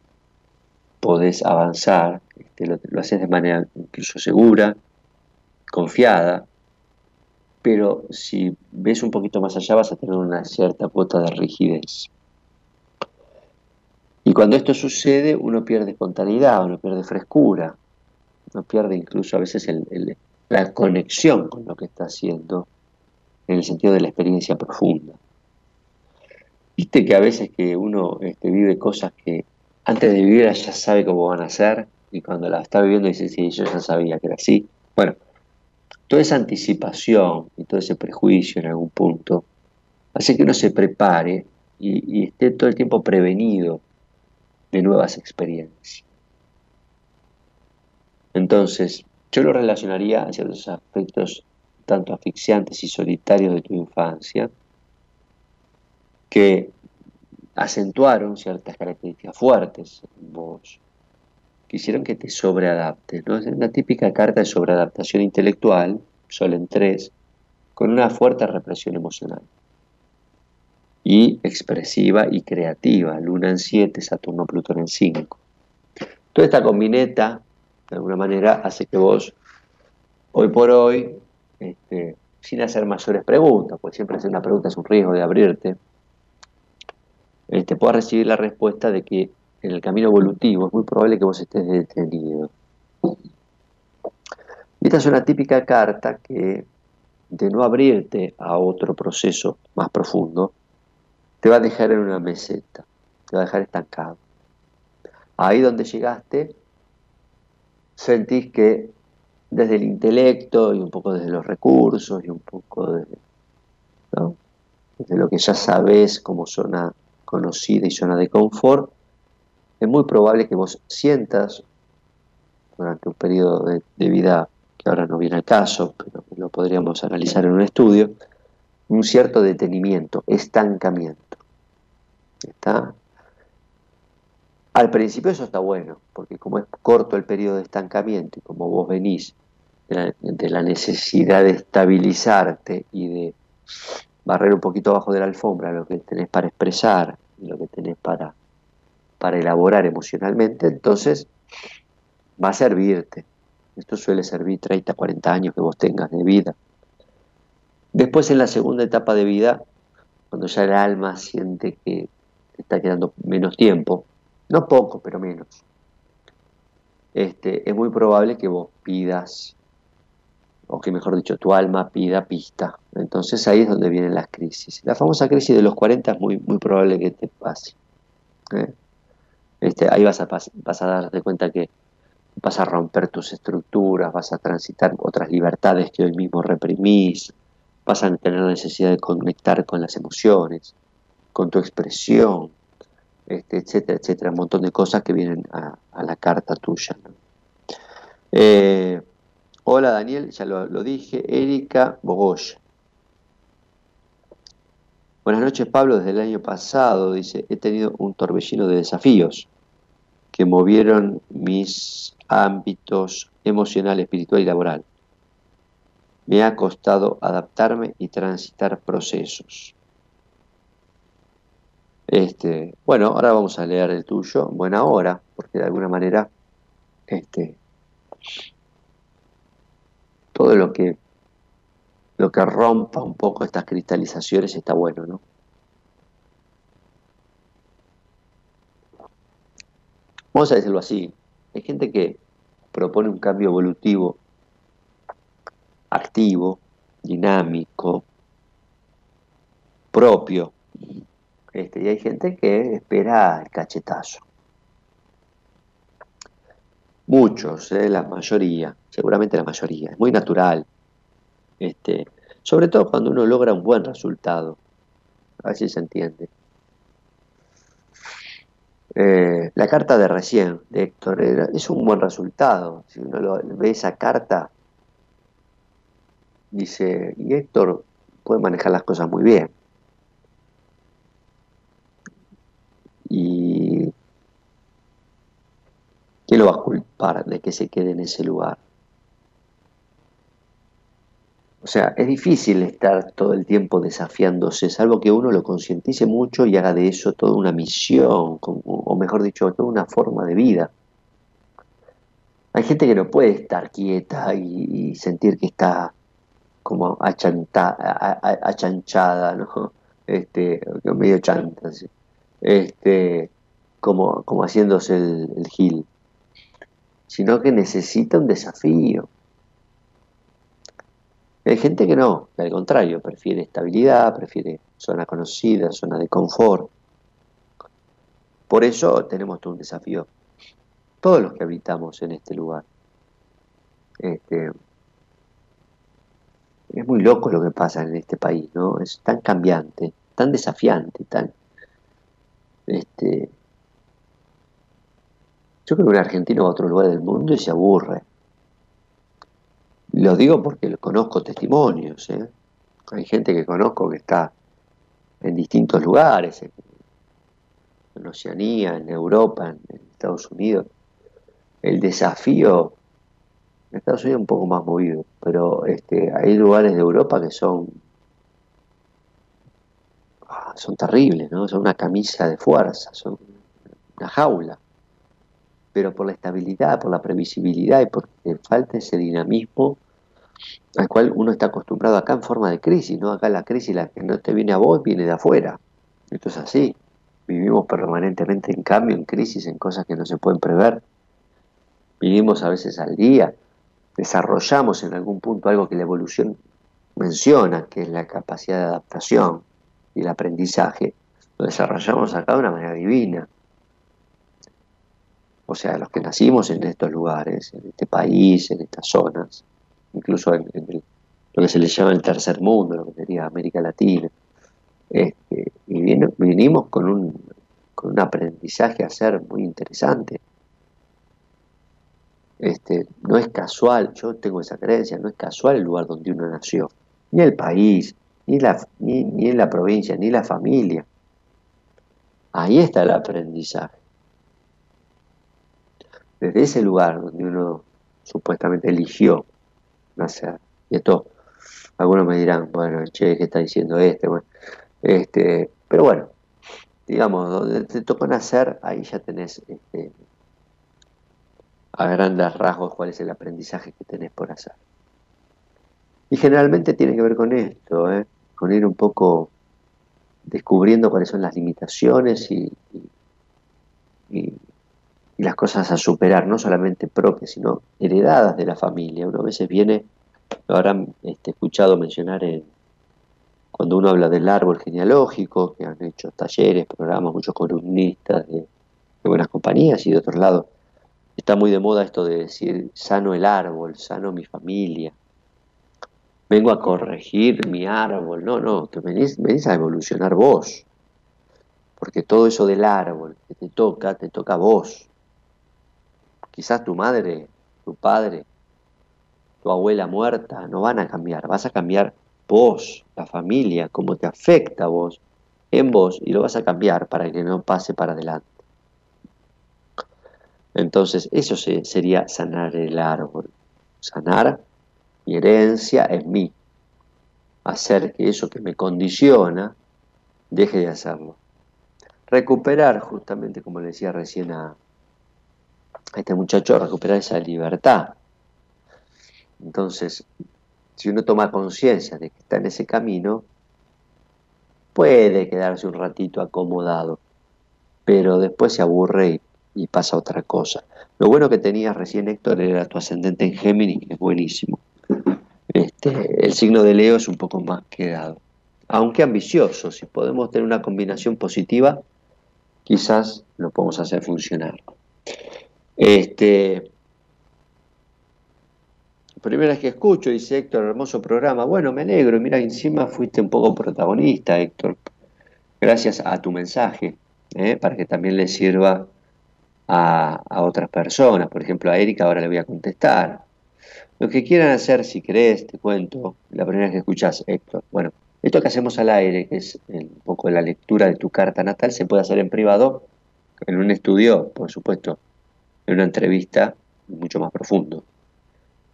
podés avanzar, este, lo, lo haces de manera incluso segura, confiada, pero si ves un poquito más allá vas a tener una cierta cuota de rigidez. Y cuando esto sucede, uno pierde espontaneidad, uno pierde frescura, uno pierde incluso a veces la conexión con lo que está haciendo, en el sentido de la experiencia profunda. Viste que a veces que uno este, vive cosas que antes de vivir ya sabe cómo van a ser y cuando la está viviendo dice, sí, yo ya sabía que era así. Bueno, toda esa anticipación y todo ese prejuicio en algún punto hace que uno se prepare y, esté todo el tiempo prevenido de nuevas experiencias. Entonces, yo lo relacionaría a ciertos aspectos tanto asfixiantes y solitarios de tu infancia, que acentuaron ciertas características fuertes en vos, que hicieron que te sobreadaptes. ¿no? Es una típica carta de sobreadaptación intelectual, Sol en 3, con una fuerte represión emocional. Y expresiva y creativa, Luna en 7, Saturno, Plutón en 5. Toda esta combineta, de alguna manera, hace que vos, hoy por hoy, este, sin hacer mayores preguntas, pues siempre hacer una pregunta es un riesgo de abrirte, este, puedas recibir la respuesta de que en el camino evolutivo es muy probable que vos estés detenido. Y esta es una típica carta que, de no abrirte a otro proceso más profundo, te va a dejar en una meseta, te va a dejar estancado. Ahí donde llegaste, sentís que desde el intelecto y un poco desde los recursos y un poco desde, lo que ya sabes como zona conocida y zona de confort, es muy probable que vos sientas durante un periodo de, vida que ahora no viene al caso, pero lo podríamos analizar en un estudio, un cierto detenimiento, estancamiento. ¿Está? Al principio eso está bueno, porque como es corto el periodo de estancamiento y como vos venís de la, necesidad de estabilizarte y de barrer un poquito abajo de la alfombra lo que tenés para expresar, lo que tenés para, para elaborar emocionalmente, entonces va a servirte. Esto suele servir 30, 40 años que vos tengas de vida. Después en la segunda etapa de vida, cuando ya el alma siente que te está quedando menos tiempo, no poco, pero menos, este, es muy probable que vos pidas, o que mejor dicho, tu alma pida pista. Entonces ahí es donde vienen las crisis. La famosa crisis de los 40 es muy, muy probable que te pase. ¿eh? Este, ahí vas a, vas a darte cuenta que vas a romper tus estructuras, vas a transitar otras libertades que hoy mismo reprimís, vas a tener la necesidad de conectar con las emociones, con tu expresión, este, etcétera, etcétera, un montón de cosas que vienen a, la carta tuya. Eh, hola Daniel, ya lo, dije, Erika Bogoya. Buenas noches Pablo, desde el año pasado, dice, he tenido un torbellino de desafíos que movieron mis ámbitos emocional, espiritual y laboral. Me ha costado adaptarme y transitar procesos. Este, bueno, ahora vamos a leer el tuyo, buena hora, porque de alguna manera este, todo lo que lo que rompa un poco estas cristalizaciones está bueno, ¿no? Vamos a decirlo así, hay gente que propone un cambio evolutivo activo, dinámico, propio. Este, y hay gente que espera el cachetazo. Muchos, eh, la mayoría, seguramente la mayoría, es muy natural. Este, sobre todo cuando uno logra un buen resultado. A ver si se entiende. Eh, la carta de recién de Héctor es un buen resultado. Si uno ve esa carta, dice, y Héctor puede manejar las cosas muy bien. Y ¿quién lo va a culpar de que se quede en ese lugar? O sea, es difícil estar todo el tiempo desafiándose, salvo que uno lo concientice mucho y haga de eso toda una misión, o mejor dicho, toda una forma de vida. Hay gente que no puede estar quieta y, sentir que está como achanchada, ¿no? Este, medio chanta, este, como, como haciéndose el, el gil, sino que necesita un desafío hay gente que no, que al contrario, prefiere estabilidad, prefiere zona conocida, zona de confort. Por eso tenemos todo un desafío. Todos los que habitamos en este lugar. Este, es muy loco lo que pasa en este país, ¿no? Es tan cambiante, tan desafiante, tan. Este, yo creo que un argentino va a otro lugar del mundo y se aburre. Lo digo porque conozco testimonios. ¿eh? Hay gente que conozco que está en distintos lugares, en, Oceanía, en Europa, en, Estados Unidos. El desafío, en Estados Unidos es un poco más movido, pero este, hay lugares de Europa que son ah, son terribles, ¿no? Son una camisa de fuerza, son una jaula. Pero por la estabilidad, por la previsibilidad y porque falta ese dinamismo al cual uno está acostumbrado acá en forma de crisis, ¿no? Acá la crisis, la que no te viene a vos, viene de afuera. Esto es así. Vivimos permanentemente en cambio, en crisis, en cosas que no se pueden prever. Vivimos a veces al día. Desarrollamos en algún punto algo que la evolución menciona, que es la capacidad de adaptación y el aprendizaje. Lo desarrollamos acá de una manera divina. O sea, los que nacimos en estos lugares, en este país, en estas zonas, incluso en, lo que se le llama el tercer mundo, lo que sería América Latina. Este, y vinimos con un, con un aprendizaje a ser muy interesante. Este, no es casual, yo tengo esa creencia, no es casual el lugar donde uno nació, ni el país, ni, la, ni, ni en la provincia, ni la familia. Ahí está el aprendizaje. Desde ese lugar donde uno supuestamente eligió nacer. Y esto Algunos me dirán, bueno, che, ¿qué está diciendo este? Bueno, este pero bueno, digamos, donde te toca nacer, ahí ya tenés este, a grandes rasgos cuál es el aprendizaje que tenés por hacer. Y generalmente tiene que ver con esto, ¿eh? con ir un poco descubriendo cuáles son las limitaciones y, las cosas a superar, no solamente propias, sino heredadas de la familia. Uno a veces viene, lo habrán este, escuchado mencionar en, cuando uno habla del árbol genealógico, que han hecho talleres, programas, muchos columnistas de, buenas compañías y de otros lados, está muy de moda esto de decir sano el árbol, sano mi familia. Vengo a corregir mi árbol. No, no, te venís, venís a evolucionar vos. Porque todo eso del árbol que te toca, te toca a vos. Quizás tu madre, tu padre, tu abuela muerta no van a cambiar. Vas a cambiar vos, la familia, cómo te afecta vos, en vos, y lo vas a cambiar para que no pase para adelante. Entonces, eso sería sanar el árbol. Sanar mi herencia en mí. Hacer que eso que me condiciona deje de hacerlo. Recuperar, justamente como le decía recién a, a este muchacho, recuperar esa libertad. Entonces, si uno toma conciencia de que está en ese camino, puede quedarse un ratito acomodado, pero después se aburre y, pasa otra cosa. Lo bueno que tenías recién, Héctor, era tu ascendente en Géminis, que es buenísimo. Este, el signo de Leo es un poco más quedado, aunque ambicioso. Si podemos tener una combinación positiva, quizás lo podemos hacer funcionar. Este, primera vez que escucho, dice Héctor, hermoso programa. Bueno, me alegro. Mira, encima fuiste un poco protagonista, Héctor. Gracias a tu mensaje, ¿eh? para que también le sirva a, otras personas. Por ejemplo, a Erika ahora le voy a contestar. Lo que quieran hacer, si querés, te cuento, la primera vez que escuchas, Héctor. Bueno, esto que hacemos al aire, que es un poco la lectura de tu carta natal, se puede hacer en privado, en un estudio, por supuesto, en una entrevista mucho más profundo.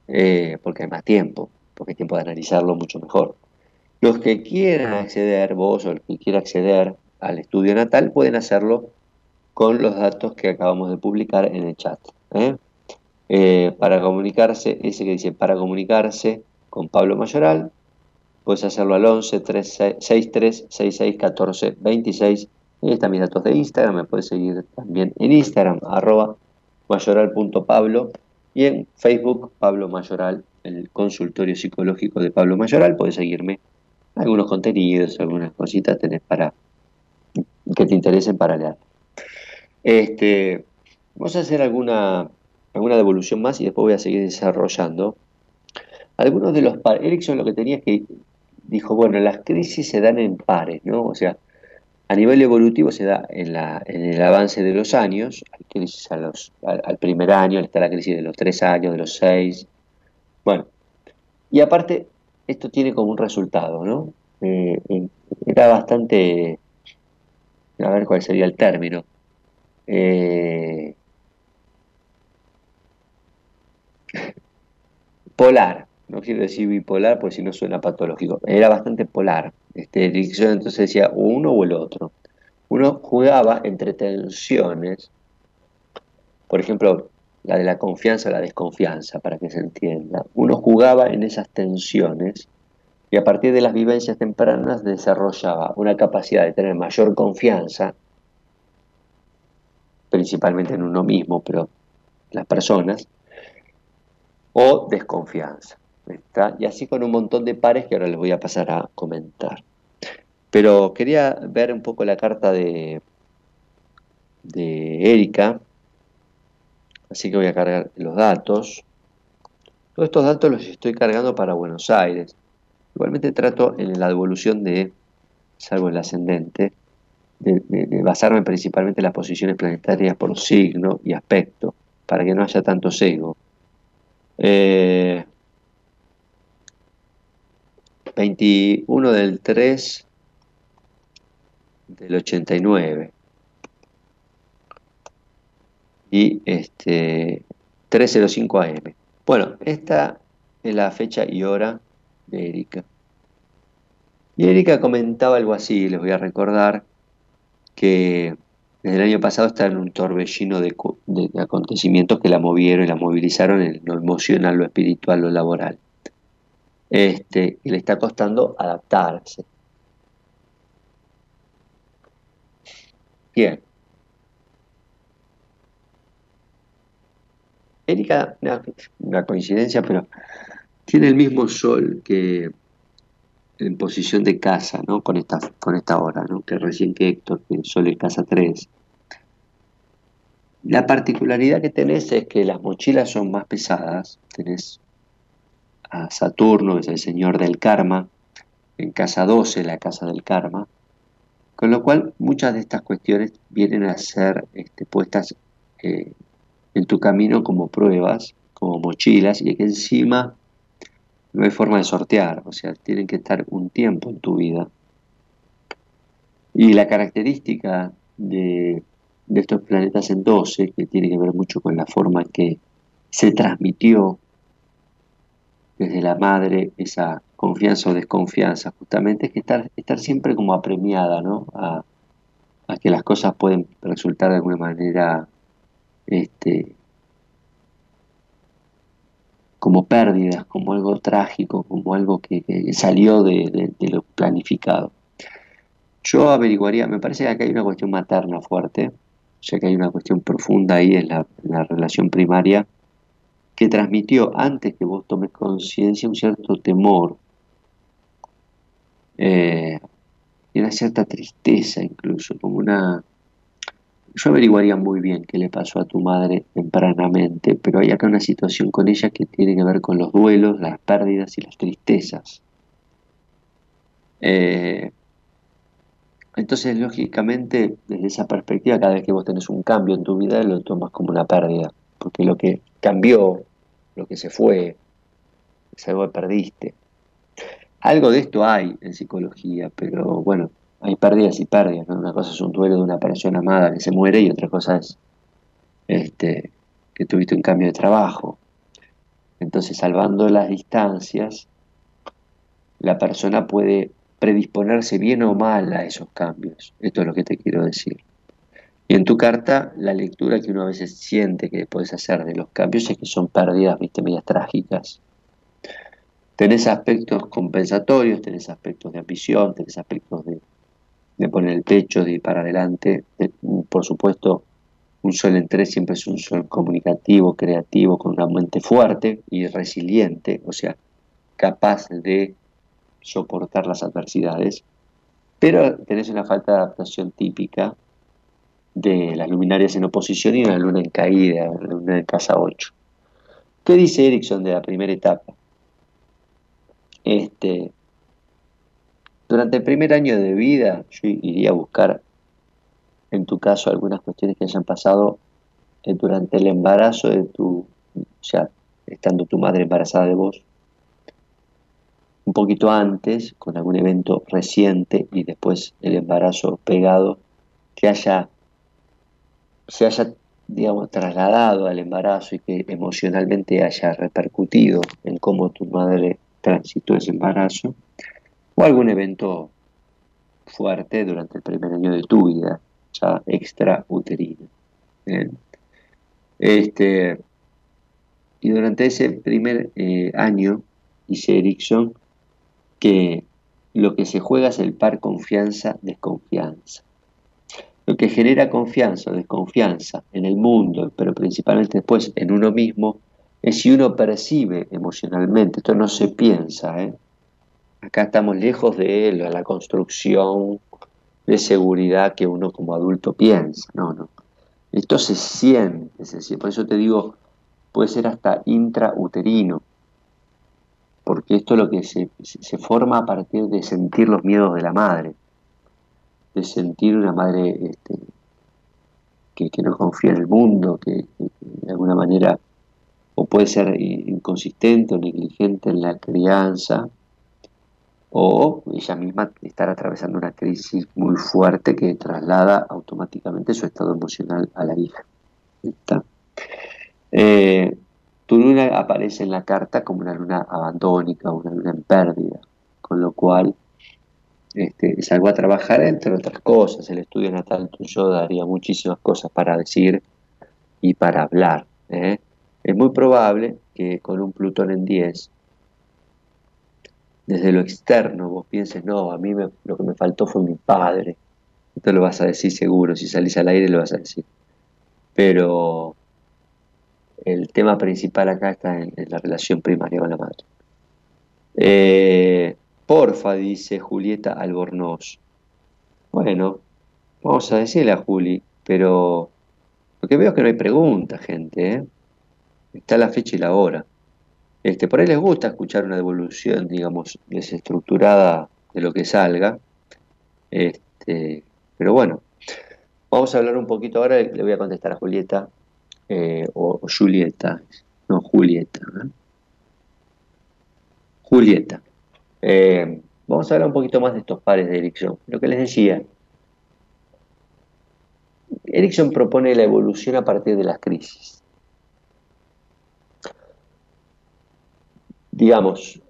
Eh, porque hay más tiempo, porque hay tiempo de analizarlo mucho mejor. Los que quieran acceder, vos o el que quiera acceder al estudio natal, pueden hacerlo con los datos que acabamos de publicar en el chat. ¿eh? Eh, para comunicarse, ese que dice para comunicarse con Pablo Mayoral, puedes hacerlo al 11 63 66 14 26. Ahí están mis datos de Instagram, me puedes seguir también en Instagram, arroba mayoral.pablo y en Facebook, Pablo Mayoral, el consultorio psicológico de Pablo Mayoral. Puedes seguirme algunos contenidos, algunas cositas tenés para que te interesen para leer. Este, vamos a hacer alguna, alguna devolución más y después voy a seguir desarrollando. Algunos de los pares, Erickson lo que tenía es que dijo, bueno, las crisis se dan en pares, ¿no? O sea, a nivel evolutivo se da en, el avance de los años, hay crisis a los, al, primer año, está la crisis de los tres años, de los seis. Bueno, y aparte, esto tiene como un resultado, ¿no? Eh, era bastante, a ver cuál sería el término. Eh, polar, no quiero decir bipolar, porque si no suena patológico, era bastante polar. Este, entonces decía uno o el otro. Uno jugaba entre tensiones, por ejemplo, la de la confianza o la desconfianza, para que se entienda. Uno jugaba en esas tensiones y a partir de las vivencias tempranas desarrollaba una capacidad de tener mayor confianza, principalmente en uno mismo, pero las personas, o desconfianza. Y así con un montón de pares que ahora les voy a pasar a comentar. Pero quería ver un poco la carta de, de Erika, así que voy a cargar los datos. Todos estos datos los estoy cargando para Buenos Aires. Igualmente trato en la devolución de, salvo el ascendente, de, basarme principalmente en las posiciones planetarias por signo y aspecto, para que no haya tanto sesgo. Eh, 21 del 3 del 89 y este 305 AM. Bueno, esta es la fecha y hora de Erika. Y Erika comentaba algo así, les voy a recordar, que desde el año pasado está en un torbellino de, acontecimientos que la movieron y la movilizaron en lo emocional, lo espiritual, lo laboral. Este, y le está costando adaptarse. Bien. Erika, una, coincidencia, pero tiene el mismo sol que en posición de casa, ¿no? Con esta, con esta hora, ¿no? Que recién que Héctor, que el sol es casa 3. La particularidad que tenés es que las mochilas son más pesadas. Tenés a Saturno, es el señor del karma, en casa 12, la casa del karma. Con lo cual, muchas de estas cuestiones vienen a ser este, puestas eh, en tu camino como pruebas, como mochilas, y que encima no hay forma de sortear, o sea, tienen que estar un tiempo en tu vida. Y la característica de, estos planetas en 12, que tiene que ver mucho con la forma que se transmitió desde la madre esa confianza o desconfianza, justamente es que estar, estar siempre como apremiada, ¿no? A, que las cosas pueden resultar de alguna manera este, como pérdidas, como algo trágico, como algo que, salió de, lo planificado. Yo averiguaría, me parece que acá hay una cuestión materna fuerte, sea que hay una cuestión profunda ahí en la, relación primaria, que transmitió antes que vos tomes conciencia un cierto temor eh, y una cierta tristeza incluso, como una, yo averiguaría muy bien qué le pasó a tu madre tempranamente, pero hay acá una situación con ella que tiene que ver con los duelos, las pérdidas y las tristezas. Eh, entonces, lógicamente, desde esa perspectiva, cada vez que vos tenés un cambio en tu vida, lo tomas como una pérdida, porque lo que cambió, lo que se fue, es algo que perdiste. Algo de esto hay en psicología, pero bueno, hay pérdidas y pérdidas, Una cosa es un duelo de una persona amada que se muere y otra cosa es este, que tuviste un cambio de trabajo. Entonces, salvando las distancias, la persona puede predisponerse bien o mal a esos cambios. Esto es lo que te quiero decir. Y en tu carta, la lectura que uno a veces siente que puedes hacer de los cambios es que son pérdidas, viste, medias trágicas. Tenés aspectos compensatorios, tenés aspectos de ambición, tenés aspectos de poner el pecho, de ir para adelante. por supuesto, un sol en tres siempre es un sol comunicativo, creativo, con una mente fuerte y resiliente, o sea, capaz de soportar las adversidades, pero tenés una falta de adaptación típica de las luminarias en oposición y una luna en caída, la luna en casa 8. ¿Qué dice Erickson de la primera etapa? Este, durante el primer año de vida, yo iría a buscar, en tu caso, algunas cuestiones que hayan pasado eh, durante el embarazo de tu, sea, estando tu madre embarazada de vos, un poquito antes, con algún evento reciente y después el embarazo pegado, que haya, se haya, digamos, trasladado al embarazo y que emocionalmente haya repercutido en cómo tu madre transitó ese embarazo o algún evento fuerte durante el primer año de tu vida, ya extrauterino. Este, y durante ese primer eh, año, dice Erickson, que lo que se juega es el par confianza-desconfianza. Lo que genera confianza o desconfianza en el mundo, pero principalmente después en uno mismo, es si uno percibe emocionalmente, esto no se piensa, ¿eh? Acá estamos lejos de la construcción de seguridad que uno como adulto piensa. No, no. Esto se siente, Por eso te digo, puede ser hasta intrauterino. Porque esto es lo que se, forma a partir de sentir los miedos de la madre. De sentir una madre este, que, no confía en el mundo, que de alguna manera o puede ser inconsistente o negligente en la crianza, o ella misma estar atravesando una crisis muy fuerte que traslada automáticamente su estado emocional a la hija. Eh, tu luna aparece en la carta como una luna abandónica, una luna en pérdida, con lo cual este, salgo a trabajar entre otras cosas. El estudio natal tuyo daría muchísimas cosas para decir y para hablar. ¿eh? Es muy probable que con un Plutón en 10, desde lo externo vos pienses, no, a mí lo que me faltó fue mi padre. Esto lo vas a decir seguro, si salís al aire lo vas a decir. Pero el tema principal acá está en, la relación primaria con la madre. Eh, porfa, dice Julieta Albornoz. Bueno, vamos a decirle a Juli, pero lo que veo es que no hay pregunta, gente. ¿eh? Está la fecha y la hora. Este, por ahí les gusta escuchar una devolución, digamos, desestructurada de lo que salga. Este, pero bueno, vamos a hablar un poquito ahora. Le voy a contestar a Julieta eh, o, Julieta, no Julieta. ¿eh? Julieta. Eh, vamos a hablar un poquito más de estos pares de Erickson. Lo que les decía, Erickson propone la evolución a partir de las crisis. Digamos,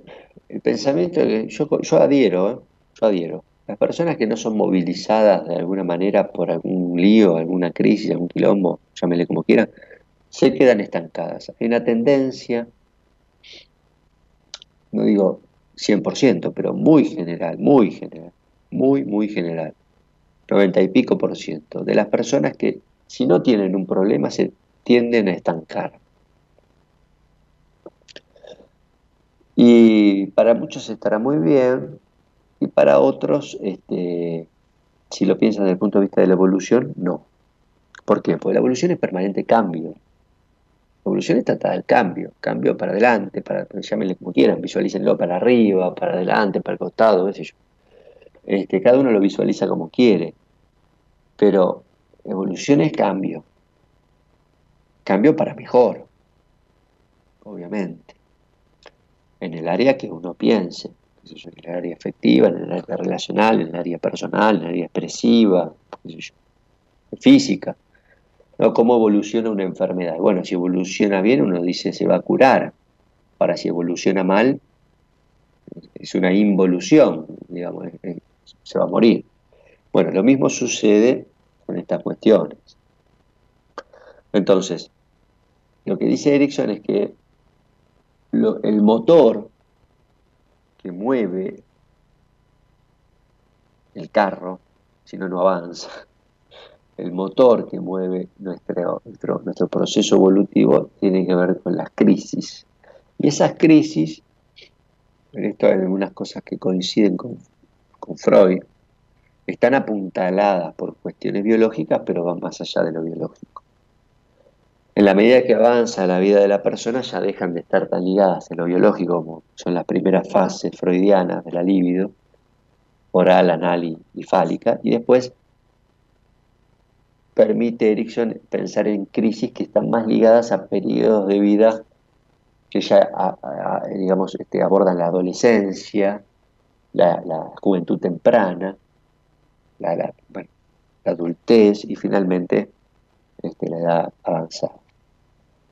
el pensamiento yo, yo adhiero, yo adhiero. Las personas que no son movilizadas de alguna manera por algún lío, alguna crisis, algún quilombo, llámele como quieran, se quedan estancadas. Hay una tendencia, no digo 100%, pero muy general, muy general, muy, muy general, 90 y pico por ciento, de las personas que si no tienen un problema se tienden a estancar. Y para muchos estará muy bien, y para otros, este, si lo piensan desde el punto de vista de la evolución, no. ¿Por qué? Porque la evolución es permanente cambio. Evolución es tratada del cambio, cambio para adelante, para, llámenle como quieran, visualícenlo para arriba, para adelante, para el costado, qué sé yo. Este, cada uno lo visualiza como quiere, pero evolución es cambio. Cambio para mejor, obviamente. En el área que uno piense en el área afectiva, en el área relacional, en el área personal, en el área expresiva, física. ¿No? ¿Cómo evoluciona una enfermedad? Bueno, si evoluciona bien, uno dice se va a curar. Ahora, si evoluciona mal, es una involución, digamos, se va a morir. Bueno, lo mismo sucede con estas cuestiones. Entonces, lo que dice Erickson es que el motor que mueve el carro, si no, no avanza. El motor que mueve nuestro, nuestro, proceso evolutivo tiene que ver con las crisis. Y esas crisis, en esto hay algunas cosas que coinciden con, con Freud, están apuntaladas por cuestiones biológicas, pero van más allá de lo biológico. En la medida que avanza la vida de la persona ya dejan de estar tan ligadas en lo biológico como son las primeras fases freudianas de la libido, oral, anal y, fálica, y después permite Erickson pensar en crisis que están más ligadas a periodos de vida que ya, digamos, este, abordan la adolescencia, la, juventud temprana, la, adultez y finalmente este, la edad avanzada.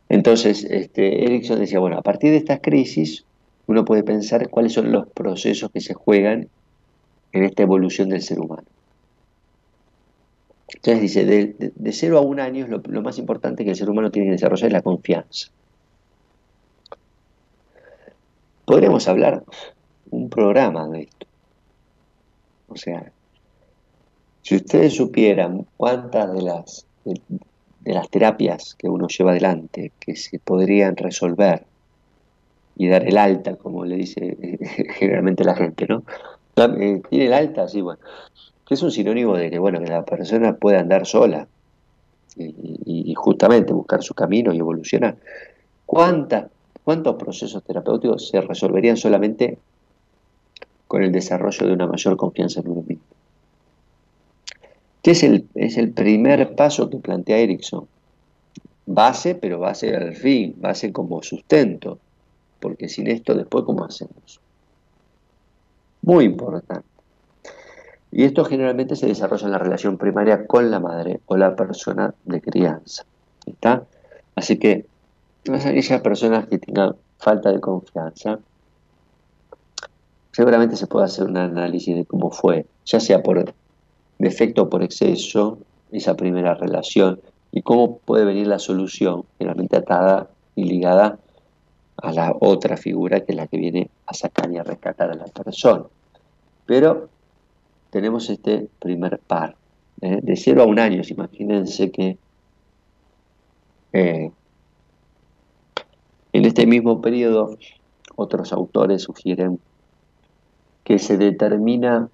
Entonces, este, Erickson decía, bueno, a partir de estas crisis, uno puede pensar cuáles son los procesos que se juegan en esta evolución del ser humano. Entonces dice, de, de, 0 a un año lo, lo, más importante que el ser humano tiene que desarrollar es la confianza. Podríamos hablar un programa de esto. O sea, si ustedes supieran cuántas de las, de las terapias que uno lleva adelante, que se podrían resolver y dar el alta, como le dice generalmente la gente, ¿no? Eh, tiene el alta, sí, bueno, que es un sinónimo de que, bueno, que la persona puede andar sola y, justamente buscar su camino y evolucionar. ¿Cuántas, ¿Cuántos procesos terapéuticos se resolverían solamente con el desarrollo de una mayor confianza en uno mismo? es el, es el primer paso que plantea Erickson. Base, pero base al fin, base como sustento, porque sin esto después, ¿cómo hacemos? Muy importante. Y esto generalmente se desarrolla en la relación primaria con la madre o la persona de crianza. ¿Está? Así que todas aquellas personas que tengan falta de confianza, seguramente se puede hacer un análisis de cómo fue, ya sea por defecto o por exceso, esa primera relación y cómo puede venir la solución, generalmente atada y ligada a la otra figura que es la que viene a sacar y a rescatar a la persona. Pero tenemos este primer par, ¿eh? de 0 a un año, imagínense que eh, en este mismo periodo otros autores sugieren que se determina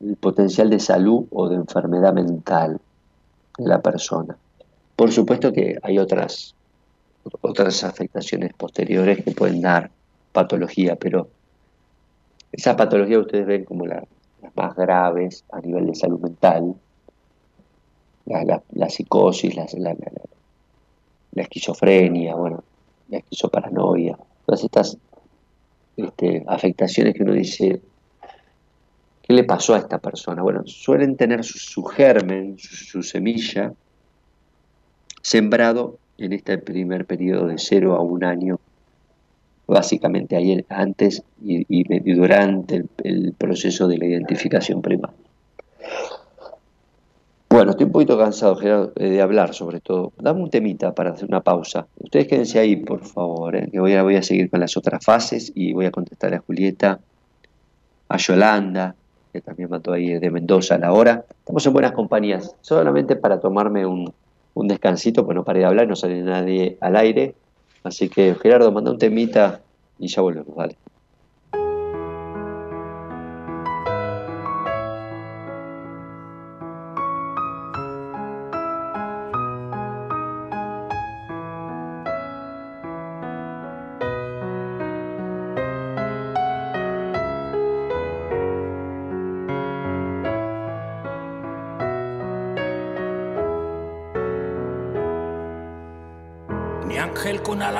el potencial de salud o de enfermedad mental de la persona. Por supuesto que hay otras, otras afectaciones posteriores que pueden dar patología, pero esa patología ustedes ven como las más graves a nivel de salud mental, la, psicosis, la, la, esquizofrenia, bueno, la esquizoparanoia, todas estas este, afectaciones que uno dice, ¿Qué le pasó a esta persona? Bueno, suelen tener su, germen, su, semilla, sembrado en este primer periodo de cero a un año, básicamente ahí antes y, durante el, proceso de la identificación primaria. Bueno, estoy un poquito cansado, Gerardo, eh, de hablar sobre todo. Dame un temita para hacer una pausa. Ustedes quédense ahí, por favor, eh, que voy a, voy a seguir con las otras fases y voy a contestar a Julieta, a Yolanda, que también mató ahí de Mendoza a la hora. Estamos en buenas compañías, solamente para tomarme un, un descansito, pues no paré de hablar, no sale nadie al aire. Así que Gerardo, manda un temita y ya volvemos, vale.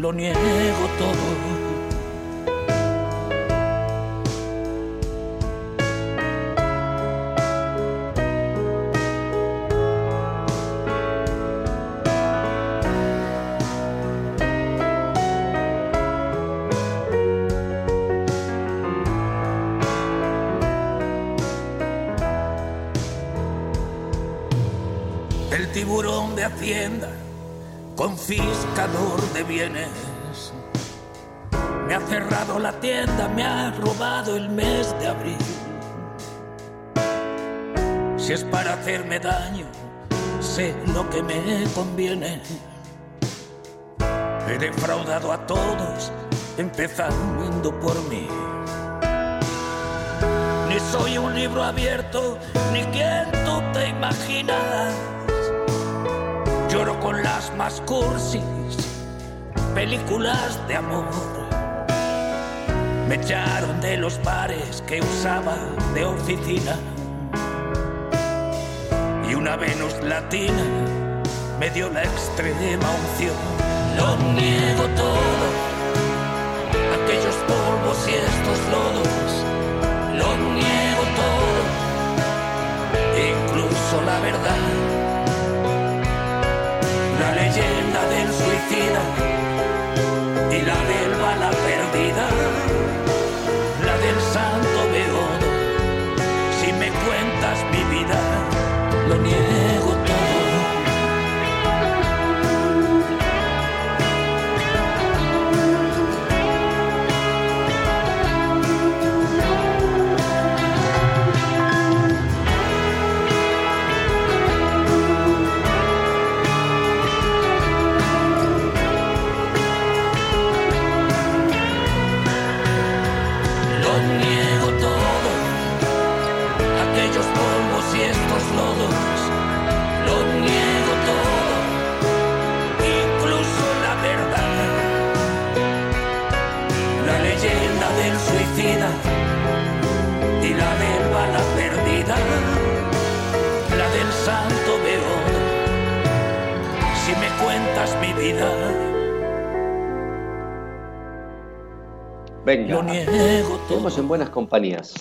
Lo niego todo. Confiscador de bienes. Me ha cerrado la tienda, me ha robado el mes de abril. Si es para hacerme daño, sé lo que me conviene. He defraudado a todos, empezando por mí. Ni soy un libro abierto, ni quien tú te imaginas Lloro con las más cursis películas de amor. Me echaron de los bares que usaba de oficina. Y una Venus latina me dio la extrema unción. Lo niego todo, aquellos polvos y estos lodos. Lo niego todo, incluso la verdad la leyenda del suicida y la Venga, Lo niego estamos en buenas compañías.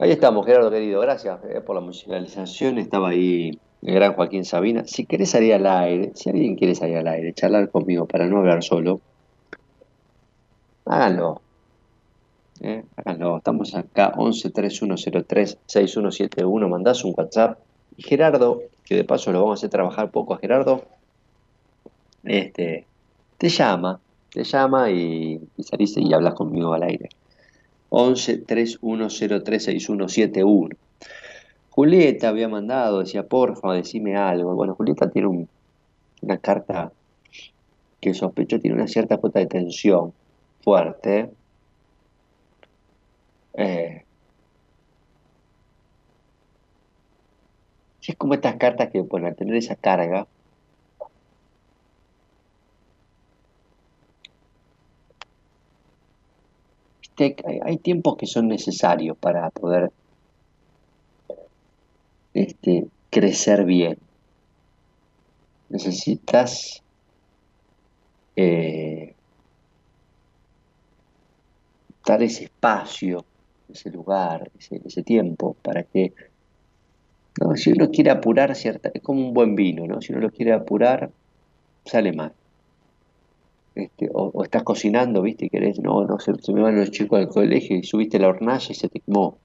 Ahí estamos, Gerardo querido, gracias eh, por la musicalización. Estaba ahí el gran Joaquín Sabina. Si querés salir al aire, si alguien quiere salir al aire, charlar conmigo para no hablar solo, háganlo. Eh, háganlo. Estamos acá, 11 3103 6171. Mandás un WhatsApp. Y Gerardo, que de paso lo vamos a hacer trabajar poco a Gerardo, este, te llama, te llama y, y salís y hablas conmigo al aire. 11 3103 6171. Julieta había mandado, decía, porfa, decime algo. Bueno, Julieta tiene un- una carta que sospecho tiene una cierta cuota de tensión fuerte. Eh, es como estas cartas que, bueno, al tener esa carga, hay, tiempos que son necesarios para poder este, crecer bien. Necesitas eh, dar ese espacio, ese lugar, ese, tiempo para que, si uno quiere apurar cierta, es como un buen vino, ¿no? Si uno lo quiere apurar, sale mal. Este, o, estás cocinando, ¿viste? Y querés, no, no, se, se me van los chicos al colegio y subiste la hornalla y se te quemó.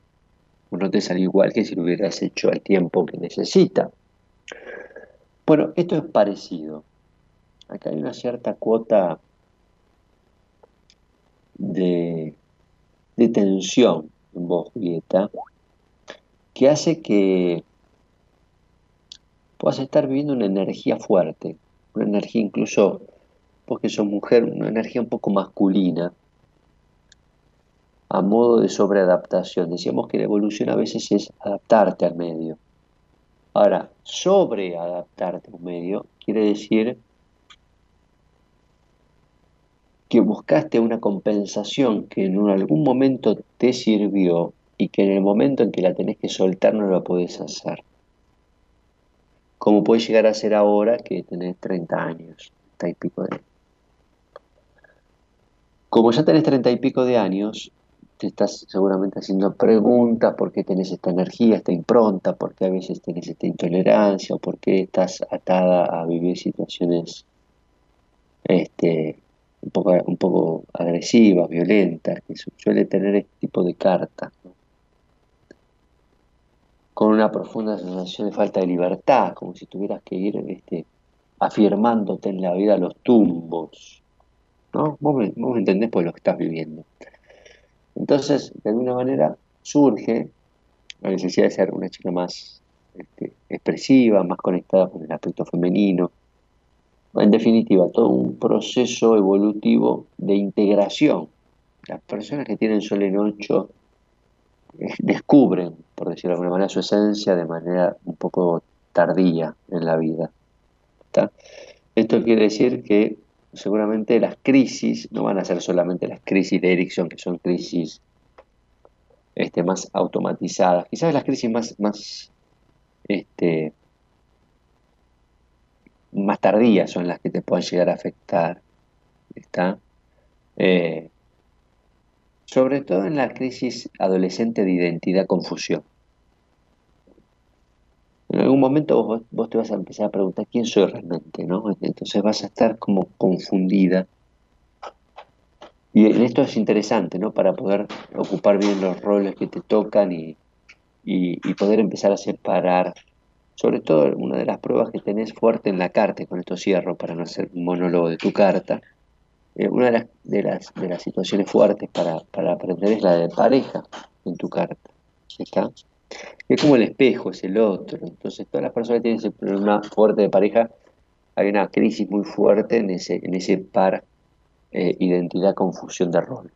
No te salió igual que si lo hubieras hecho al tiempo que necesita. Bueno, esto es parecido. Acá hay una cierta cuota de, de tensión en vos, Julieta, que hace que puedas estar viviendo una energía fuerte, una energía incluso, vos que sos mujer, una energía un poco masculina, a modo de sobreadaptación. Decíamos que la evolución a veces es adaptarte al medio. Ahora, sobreadaptarte a un medio quiere decir que buscaste una compensación que en algún momento te sirvió y que en el momento en que la tenés que soltar no la podés hacer. Como puede llegar a ser ahora que tenés 30 años, 30 y pico de Como ya tenés 30 y pico de años, te estás seguramente haciendo preguntas por qué tenés esta energía, esta impronta, por qué a veces tenés esta intolerancia, o por qué estás atada a vivir situaciones este, un poco, un poco agresivas, violentas, que su- suele tener este tipo de cartas, ¿no? Con una profunda sensación de falta de libertad, como si tuvieras que ir este, afirmándote en la vida los tumbos, ¿no? Vos me, vos me entendés por lo que estás viviendo. Entonces, de alguna manera, surge la necesidad de ser una chica más este, expresiva, más conectada con el aspecto femenino. En definitiva, todo un proceso evolutivo de integración. Las personas que tienen Sol en 8 eh, descubren, por decirlo de alguna manera, su esencia de manera un poco tardía en la vida. ¿está? Esto quiere decir que seguramente las crisis no van a ser solamente las crisis de Erickson, que son crisis este, más automatizadas. Quizás las crisis más, más, este, más tardías son las que te pueden llegar a afectar. ¿está? Eh, sobre todo en la crisis adolescente de identidad-confusión. En algún momento vos, vos te vas a empezar a preguntar quién soy realmente, ¿no? Entonces vas a estar como confundida. Y en esto es interesante, ¿no? Para poder ocupar bien los roles que te tocan y, y, poder empezar a separar. Sobre todo una de las pruebas que tenés fuerte en la carta, con esto cierro para no hacer un monólogo de tu carta, eh, una de las, de, las, de las situaciones fuertes para, para aprender es la de pareja en tu carta. ¿Está? Es como el espejo, es el otro. Entonces, todas las personas tienen ese problema fuerte de pareja, hay una crisis muy fuerte en ese, par eh, identidad-confusión de rol.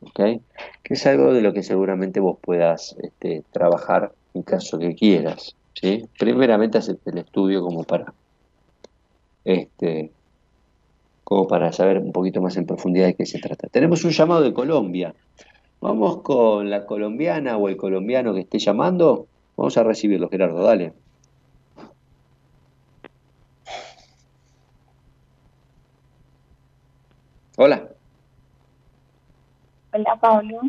¿Ok? Que es algo de lo que seguramente vos puedas este, trabajar en caso que quieras. ¿sí? Primeramente, hacerte el estudio como para, este, como para saber un poquito más en profundidad de qué se trata. Tenemos un llamado de Colombia. Vamos con la colombiana o el colombiano que esté llamando. Vamos a recibirlo, Gerardo, dale. Hola. Hola, Pablo.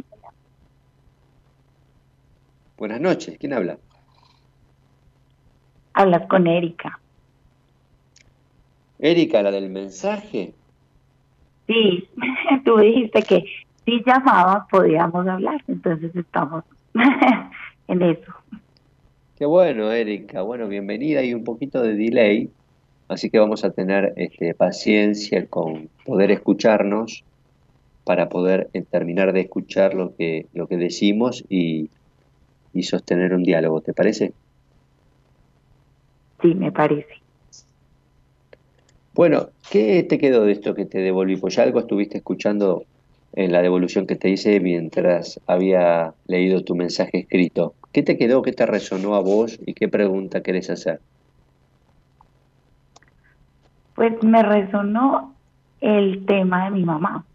Buenas noches. ¿Quién habla? Hablas con Erika. Erika, la del mensaje. Sí, tú dijiste que si llamaba podíamos hablar, entonces estamos en eso. Qué bueno, Erika. Bueno, bienvenida. Hay un poquito de delay, así que vamos a tener este, paciencia con poder escucharnos para poder eh, terminar de escuchar lo que, lo que decimos y, y sostener un diálogo. ¿Te parece? Sí, me parece. Bueno, ¿qué te quedó de esto que te devolví? Pues ya algo estuviste escuchando en la devolución que te hice mientras había leído tu mensaje escrito. ¿Qué te quedó, qué te resonó a vos y qué pregunta querés hacer? Pues me resonó el tema de mi mamá,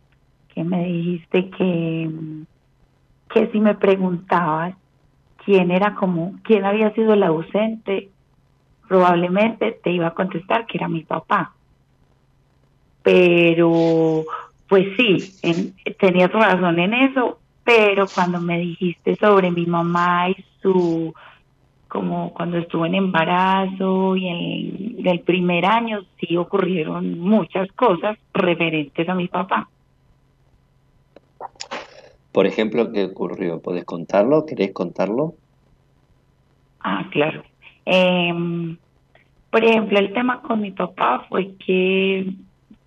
que me dijiste que, que si me preguntabas quién era como, quién había sido el ausente, probablemente te iba a contestar que era mi papá. Pero, pues sí, en, tenías razón en eso, pero cuando me dijiste sobre mi mamá y su, como cuando estuvo en embarazo y en del primer año, sí ocurrieron muchas cosas referentes a mi papá. Por ejemplo, ¿qué ocurrió? ¿Puedes contarlo? ¿Querés contarlo? Ah, claro. Eh, por ejemplo, el tema con mi papá fue que,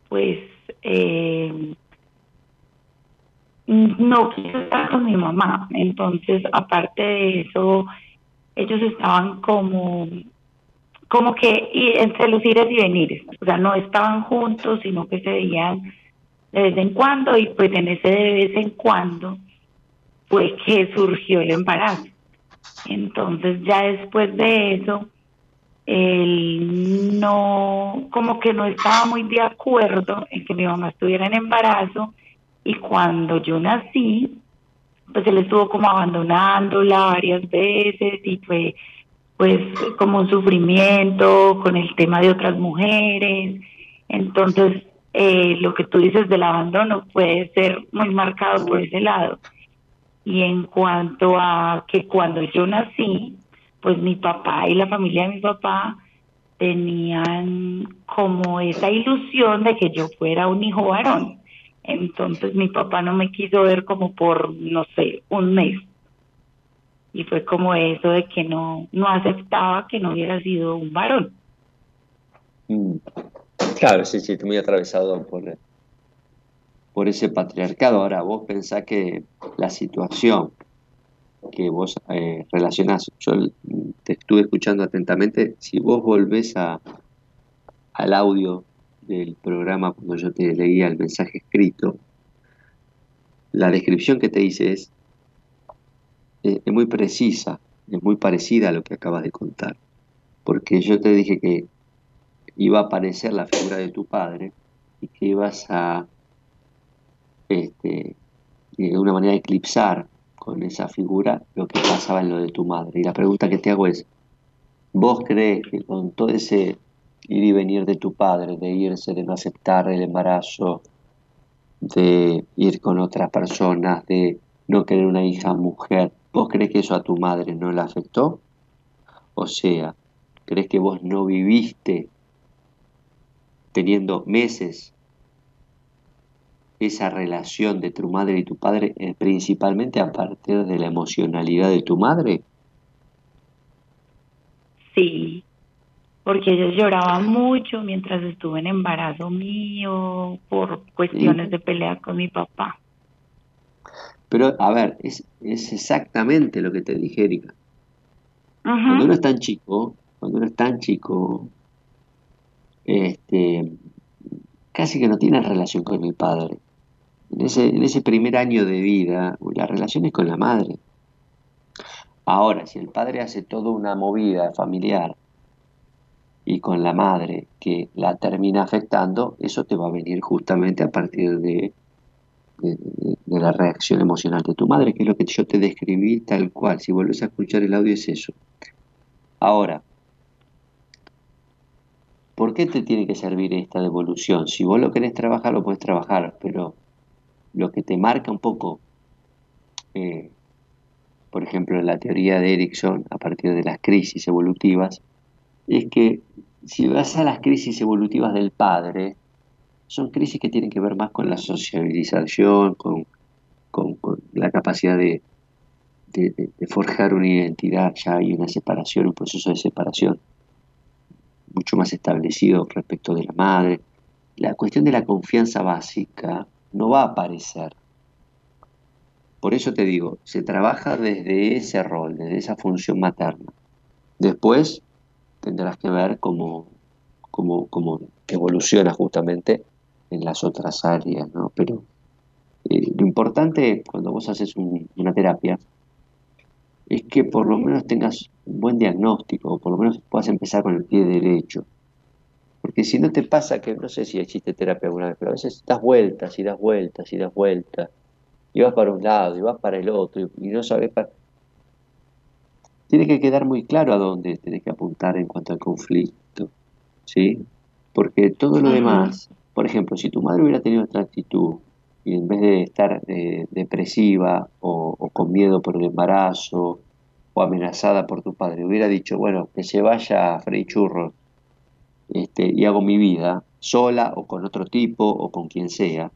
pues, eh, no quiso estar con mi mamá. Entonces, aparte de eso, ellos estaban como, como que y entre los ires y venires. O sea, no estaban juntos, sino que se veían de vez en cuando y pues en ese de vez en cuando fue que surgió el embarazo. Entonces ya después de eso, él no, como que no estaba muy de acuerdo en que mi mamá estuviera en embarazo y cuando yo nací, pues él estuvo como abandonándola varias veces y fue pues como un sufrimiento con el tema de otras mujeres. Entonces, eh, lo que tú dices del abandono puede ser muy marcado por ese lado. Y en cuanto a que cuando yo nací, pues mi papá y la familia de mi papá tenían como esa ilusión de que yo fuera un hijo varón. Entonces mi papá no me quiso ver como por, no sé, un mes. Y fue como eso de que no, no aceptaba que no hubiera sido un varón. Mm. Claro, sí, sí, muy atravesado por, por ese patriarcado. Ahora, vos pensás que la situación que vos eh, relacionás, yo te estuve escuchando atentamente, si vos volvés a, al audio del programa cuando yo te leía el mensaje escrito, la descripción que te hice es, es, muy precisa, es muy parecida a lo que acabas de contar, porque yo te dije que iba a aparecer la figura de tu padre y que ibas a este, de una manera eclipsar con esa figura lo que pasaba en lo de tu madre. Y la pregunta que te hago es, ¿vos crees que con todo ese ir y venir de tu padre, de irse, de no aceptar el embarazo, de ir con otras personas, de no querer una hija mujer, ¿vos crees que eso a tu madre no la afectó? O sea, ¿crees que vos no viviste teniendo meses esa relación de tu madre y tu padre eh, principalmente a partir de la emocionalidad de tu madre? Sí, porque ellos lloraban mucho mientras estuve en embarazo mío por cuestiones de pelea con mi papá. Pero, a ver, es, es exactamente lo que te dije, Erika. Cuando uno es tan chico, cuando uno es tan chico, este, casi que no tiene relación con el padre. En ese, en ese primer año de vida, la relación es con la madre. Ahora, si el padre hace toda una movida familiar y con la madre que la termina afectando, eso te va a venir justamente a partir de, de, la reacción emocional de tu madre, que es lo que yo te describí tal cual. Si vuelves a escuchar el audio es eso. Ahora, ¿por qué te tiene que servir esta devolución? Si vos lo querés trabajar, lo puedes trabajar, pero lo que te marca un poco, eh, por ejemplo, la teoría de Erickson, a partir de las crisis evolutivas, es que si vas a las crisis evolutivas del padre, son crisis que tienen que ver más con la sociabilización, con, la capacidad de, de, forjar una identidad, ya hay una separación, un proceso de separación mucho más establecido respecto de la madre. La cuestión de la confianza básica no va a aparecer. Por eso te digo, se trabaja desde ese rol, desde esa función materna. Después tendrás que ver cómo, cómo, evoluciona justamente en las otras áreas, ¿no? Pero eh, lo importante cuando vos haces una terapia es que por lo menos tengas un buen diagnóstico, o por lo menos puedas empezar con el pie derecho. Porque si no te pasa que, no sé si existe terapia alguna vez, pero a veces das vueltas y das vueltas y das vueltas, y vas para un lado y vas para el otro, y, no sabes para... Tiene que quedar muy claro a dónde tenés que apuntar en cuanto al conflicto, ¿sí? Porque todo lo demás, por ejemplo, si tu madre hubiera tenido otra actitud, y en vez de estar eh, depresiva o, con miedo por el embarazo o amenazada por tu padre, hubiera dicho, bueno, que se vaya a Freddy Churros este, y hago mi vida sola o con otro tipo o con quien sea,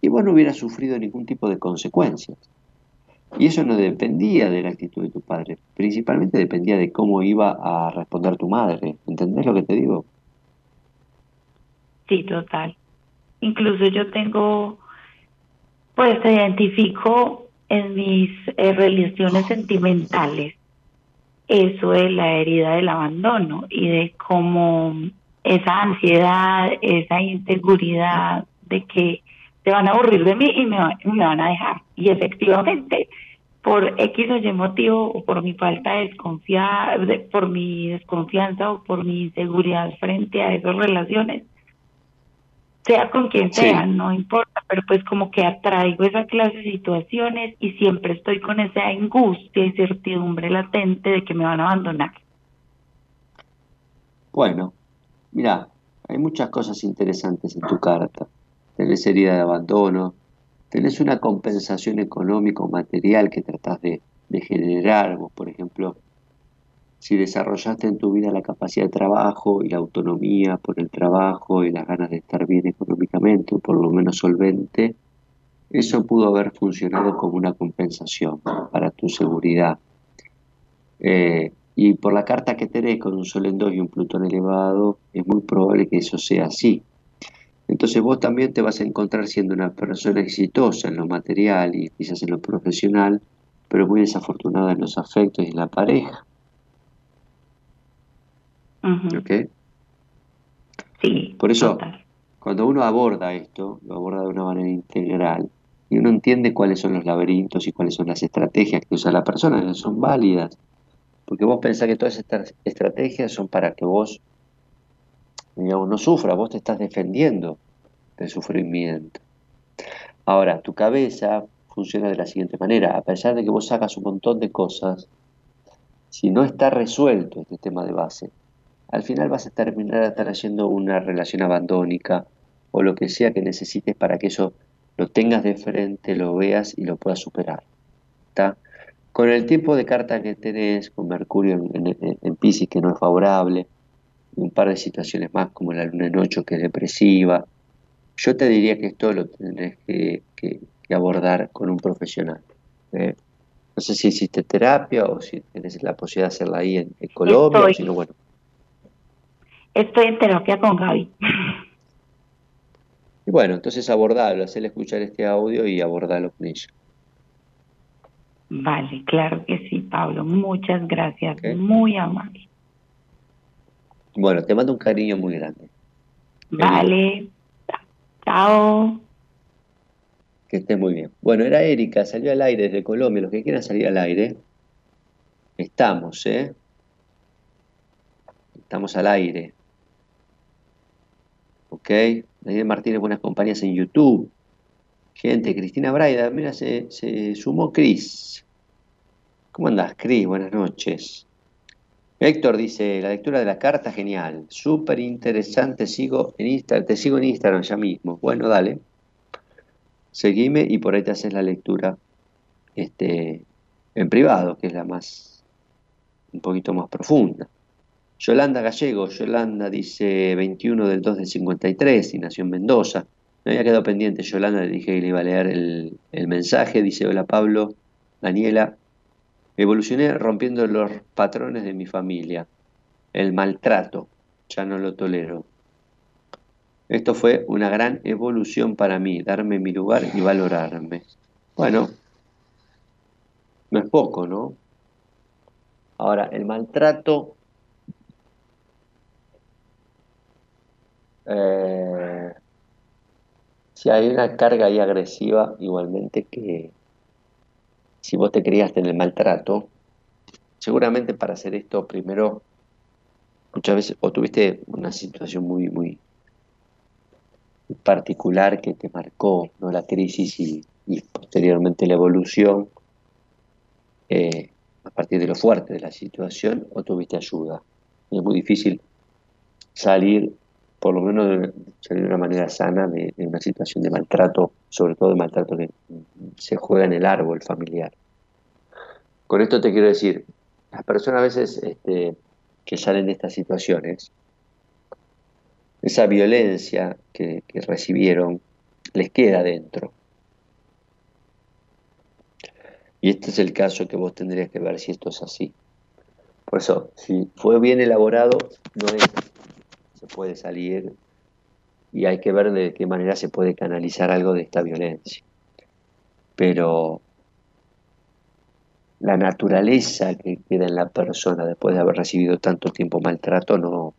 y vos no hubieras sufrido ningún tipo de consecuencias. Y eso no dependía de la actitud de tu padre, principalmente dependía de cómo iba a responder tu madre. ¿Entendés lo que te digo? Sí, total. Incluso yo tengo, pues te identifico en mis eh, relaciones sentimentales eso es la herida del abandono y de cómo esa ansiedad, esa inseguridad de que se van a aburrir de mí y me, me van a dejar. Y efectivamente, por X o Y motivo, o por mi falta de desconfianza, por mi desconfianza o por mi inseguridad frente a esas relaciones, sea con quien sea, no importa, pero pues como que atraigo esa clase de situaciones y siempre estoy con esa angustia y certidumbre latente de que me van a abandonar. Bueno, mira, hay muchas cosas interesantes en tu carta. Tenés herida de abandono, tenés una compensación económico material que tratás de, de generar, vos por ejemplo, si desarrollaste en tu vida la capacidad de trabajo y la autonomía por el trabajo y las ganas de estar bien económicamente, o por lo menos solvente, eso pudo haber funcionado como una compensación para tu seguridad. Eh, y por la carta que tenés con un Sol en 2 y un Plutón elevado, es muy probable que eso sea así. Entonces vos también te vas a encontrar siendo una persona exitosa en lo material y quizás en lo profesional, pero muy desafortunada en los afectos y en la pareja. Sí. Por eso, cuando uno aborda esto, lo aborda de una manera integral, y uno entiende cuáles son los laberintos y cuáles son las estrategias que usa la persona, que son válidas. Porque vos pensás que todas estas estrategias son para que vos, digamos, no sufras, vos te estás defendiendo del sufrimiento. Ahora, tu cabeza funciona de la siguiente manera, a pesar de que vos hagas un montón de cosas, si no está resuelto este tema de base, al final vas a terminar haciendo una relación abandónica o lo que sea que necesites para que eso lo tengas de frente, lo veas y lo puedas superar. Con el tipo de carta que tenés, con Mercurio en, en, Pisces que no es favorable, un par de situaciones más como la luna en 8 que es depresiva, yo te diría que esto lo tendrás que, abordar con un profesional. ¿eh? No sé si hiciste terapia o si tienes la posibilidad de hacerla ahí en, Colombia, o si no, bueno, Estoy en terapia con Gaby. Y bueno, entonces abordarlo, hacerle escuchar este audio y abordarlo con ella. Vale, claro que sí, Pablo. Muchas gracias. Muy amable. Bueno, te mando un cariño muy grande. Vale. Chao. Que estés muy bien. Bueno, era Erika, salió al aire desde Colombia. Los que quieran salir al aire, estamos, ¿eh? Estamos al aire. ¿Ok? Daniel Martínez, buenas compañías en YouTube. Gente, Cristina Braida, mira, se, sumó Cris. ¿Cómo andas, Cris? Buenas noches. Héctor dice, la lectura de la carta, genial, súper interesante, sigo en Instagram, te sigo en Instagram ya mismo. Bueno, dale, seguime y por ahí te haces la lectura este, en privado, que es la más, un poquito más profunda. Yolanda Gallego, Yolanda dice 21 del 2 del 53 y nació en Mendoza. Me había quedado pendiente, Yolanda le dije que le iba a leer el, el mensaje, dice, hola Pablo, Daniela, evolucioné rompiendo los patrones de mi familia, el maltrato, ya no lo tolero. Esto fue una gran evolución para mí, darme mi lugar y valorarme. Bueno, no es poco, ¿no? Ahora, el maltrato eh, si hay una carga ahí agresiva, igualmente que si vos te criaste en el maltrato, seguramente para hacer esto primero, muchas veces, o tuviste una situación muy, muy particular que te marcó, ¿no? La crisis y, posteriormente la evolución, eh, a partir de lo fuerte de la situación, o tuviste ayuda. Es muy difícil salir por lo menos de, de una manera sana de, una situación de maltrato, sobre todo de maltrato que se juega en el árbol familiar. Con esto te quiero decir, las personas a veces este, que salen de estas situaciones, esa violencia que, que recibieron les queda dentro. Y este es el caso que vos tendrías que ver si esto es así. Por eso, si fue bien elaborado, no es se puede salir y hay que ver de qué manera se puede canalizar algo de esta violencia. Pero la naturaleza que queda en la persona después de haber recibido tanto tiempo maltrato no,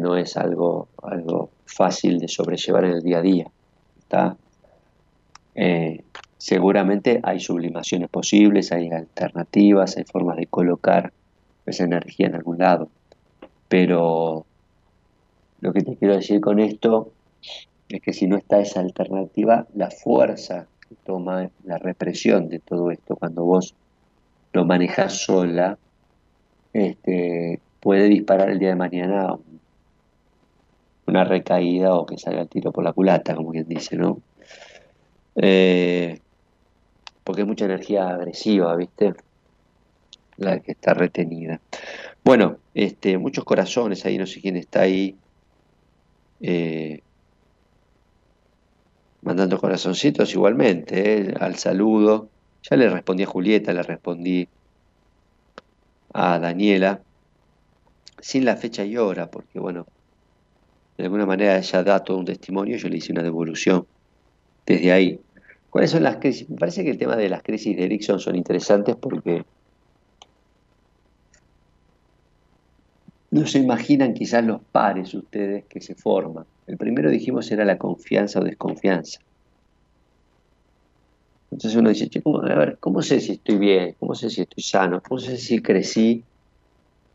no es algo, algo fácil de sobrellevar en el día a día. Eh, seguramente hay sublimaciones posibles, hay alternativas, hay formas de colocar esa energía en algún lado. Pero lo que te quiero decir con esto es que si no está esa alternativa, la fuerza que toma la represión de todo esto, cuando vos lo manejas sola, este, puede disparar el día de mañana una recaída o que salga el tiro por la culata, como quien dice, ¿no? Eh, porque es mucha energía agresiva, ¿viste? La que está retenida. Bueno, este, muchos corazones ahí, no sé quién está ahí. Eh, mandando corazoncitos igualmente, eh, al saludo. Ya le respondí a Julieta, le respondí a Daniela, sin la fecha y hora, porque bueno, de alguna manera ella da todo un testimonio, yo le hice una devolución desde ahí. ¿Cuáles son las crisis? Me parece que el tema de las crisis de Erickson son interesantes porque No se imaginan quizás los pares ustedes que se forman. El primero dijimos era la confianza o desconfianza. Entonces uno dice, ¿cómo, a ver, ¿cómo sé si estoy bien? ¿Cómo sé si estoy sano? ¿Cómo sé si crecí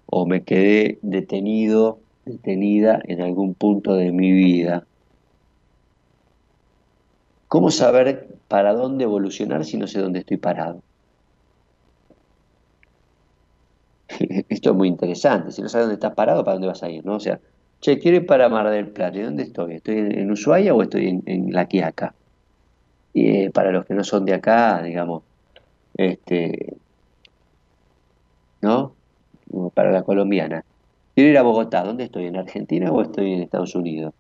o me quedé detenido, detenida en algún punto de mi vida? ¿Cómo saber para dónde evolucionar si no sé dónde estoy parado? esto es muy interesante. Si no sabes dónde estás parado, ¿para dónde vas a ir? ¿no? O sea, che, quiero ir para Mar del Plata. ¿Y dónde estoy? ¿Estoy en, Ushuaia o estoy en, La Quiaca? Y eh, para los que no son de acá, digamos, este, ¿no? Para la colombiana. Quiero ir a Bogotá. ¿Dónde estoy? ¿En Argentina o estoy en Estados Unidos?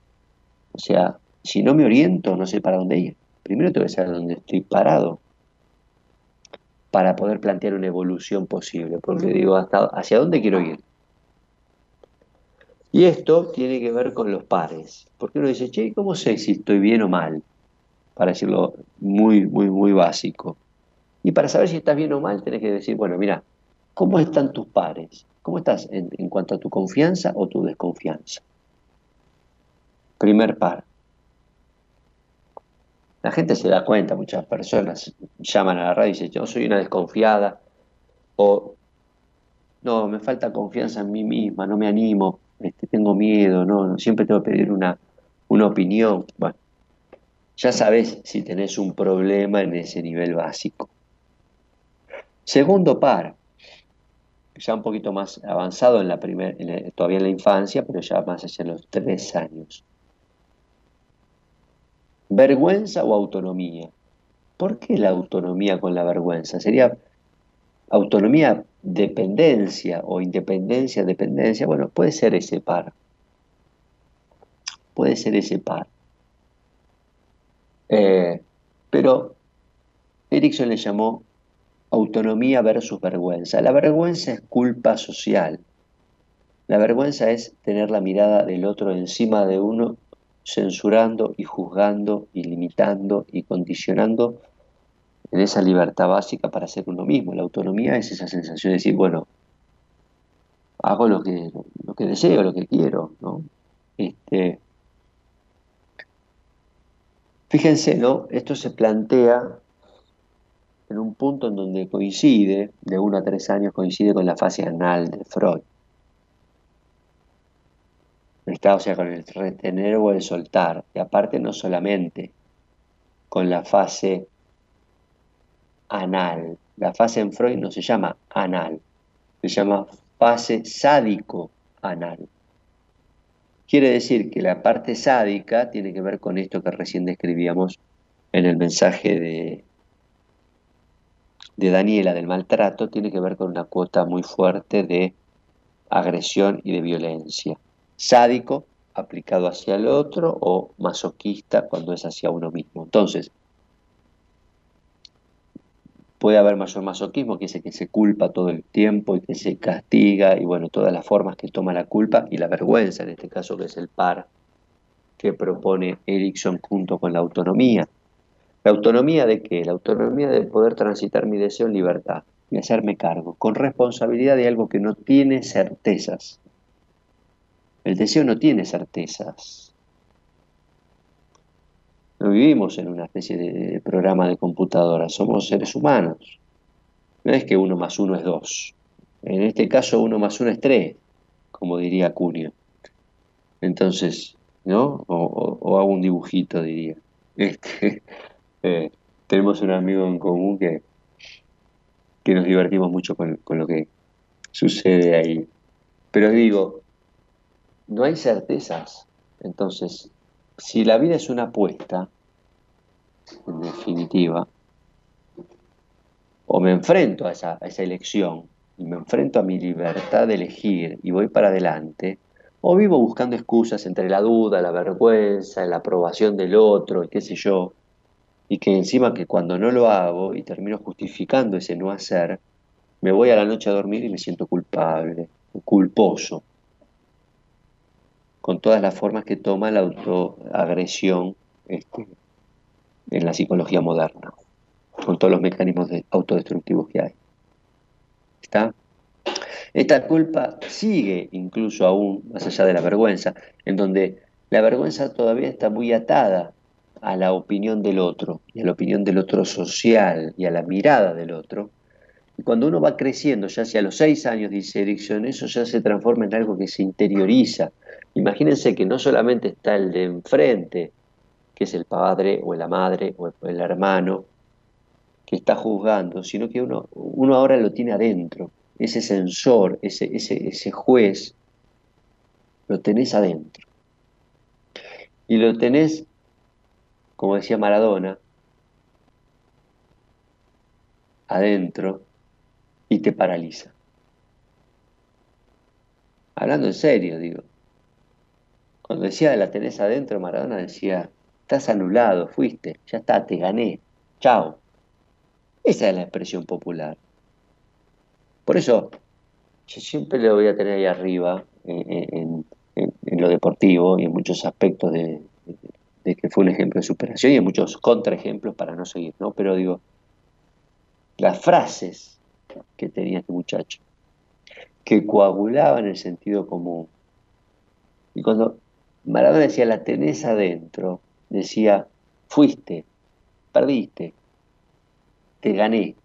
O sea, si no me oriento, no sé para dónde ir. Primero tengo que saber dónde estoy parado para poder plantear una evolución posible, porque digo, hasta, ¿hacia dónde quiero ir? Y esto tiene que ver con los pares, porque uno dice, che, ¿cómo sé si estoy bien o mal? Para decirlo muy, muy, muy básico. Y para saber si estás bien o mal, tenés que decir, bueno, mira, ¿cómo están tus pares? ¿Cómo estás en, en cuanto a tu confianza o tu desconfianza? Primer par. La gente se da cuenta, muchas personas llaman a la radio y dicen, yo soy una desconfiada, o no, me falta confianza en mí misma, no me animo, este, tengo miedo, no, siempre tengo que pedir una, una opinión. Bueno, ya sabes si tenés un problema en ese nivel básico. Segundo par, ya un poquito más avanzado en la primer, todavía en la infancia, pero ya más de los tres años. ¿Vergüenza o autonomía? ¿Por qué la autonomía con la vergüenza? Sería autonomía, dependencia o independencia, dependencia. Bueno, puede ser ese par. Puede ser ese par. Eh, pero Erickson le llamó autonomía versus vergüenza. La vergüenza es culpa social. La vergüenza es tener la mirada del otro encima de uno, censurando y juzgando y limitando y condicionando en esa libertad básica para ser uno mismo. La autonomía es esa sensación de decir, bueno, hago lo que, lo que deseo, lo que quiero, ¿no? Este, fíjense, ¿no? Esto se plantea en un punto en donde coincide, de uno a tres años, coincide con la fase anal de Freud. Está, o sea, con el retener o el soltar. Y aparte no solamente con la fase anal. La fase en Freud no se llama anal, se llama fase sádico-anal. Quiere decir que la parte sádica tiene que ver con esto que recién describíamos en el mensaje de de Daniela del maltrato tiene que ver con una cuota muy fuerte de agresión y de violencia. Sádico aplicado hacia el otro o masoquista cuando es hacia uno mismo. Entonces, puede haber mayor masoquismo, que es que se culpa todo el tiempo y que se castiga, y bueno, todas las formas que toma la culpa y la vergüenza, en este caso que es el par que propone Erickson junto con la autonomía. ¿La autonomía de qué? La autonomía de poder transitar mi deseo en libertad y hacerme cargo, con responsabilidad de algo que no tiene certezas. El deseo no tiene certezas. No vivimos en una especie de programa de computadora, somos seres humanos. No es que uno más uno es dos. En este caso uno más uno es tres, como diría Cunio. Entonces, ¿no? O, hago un dibujito, diría. Este, eh, tenemos un amigo en común que, que nos divertimos mucho con, lo que sucede ahí. Pero digo, no hay certezas. Entonces, si la vida es una apuesta, en definitiva, o me enfrento a esa, esa elección y me enfrento a mi libertad de elegir y voy para adelante, o vivo buscando excusas entre la duda, la vergüenza, la aprobación del otro y qué sé yo, y que encima que cuando no lo hago y termino justificando ese no hacer, me voy a la noche a dormir y me siento culpable, culposo, con todas las formas que toma la autoagresión este, en la psicología moderna, con todos los mecanismos autodestructivos que hay. ¿Está? Esta culpa sigue incluso aún más allá de la vergüenza, en donde la vergüenza todavía está muy atada a la opinión del otro, y a la opinión del otro social, y a la mirada del otro. Y cuando uno va creciendo, ya hacia los seis años, dice Erickson, eso ya se transforma en algo que se interioriza. Imagínense que no solamente está el de enfrente, que es el padre o la madre o el hermano, que está juzgando, sino que uno, uno ahora lo tiene adentro. Ese sensor, ese, ese, ese juez, lo tenés adentro. Y lo tenés como decía Maradona, adentro y te paraliza. Hablando en serio, digo. Cuando decía la tenés adentro, Maradona decía, estás anulado, fuiste, ya está, te gané, chao. Esa es la expresión popular. Por eso, yo siempre lo voy a tener ahí arriba, en, en lo deportivo y en muchos aspectos de, de que fue un ejemplo de superación y hay muchos contraejemplos para no seguir, ¿no? Pero digo, las frases que tenía este muchacho, que coagulaban el sentido común. Y cuando Maradona decía, la tenés adentro, decía, fuiste, perdiste, te gané.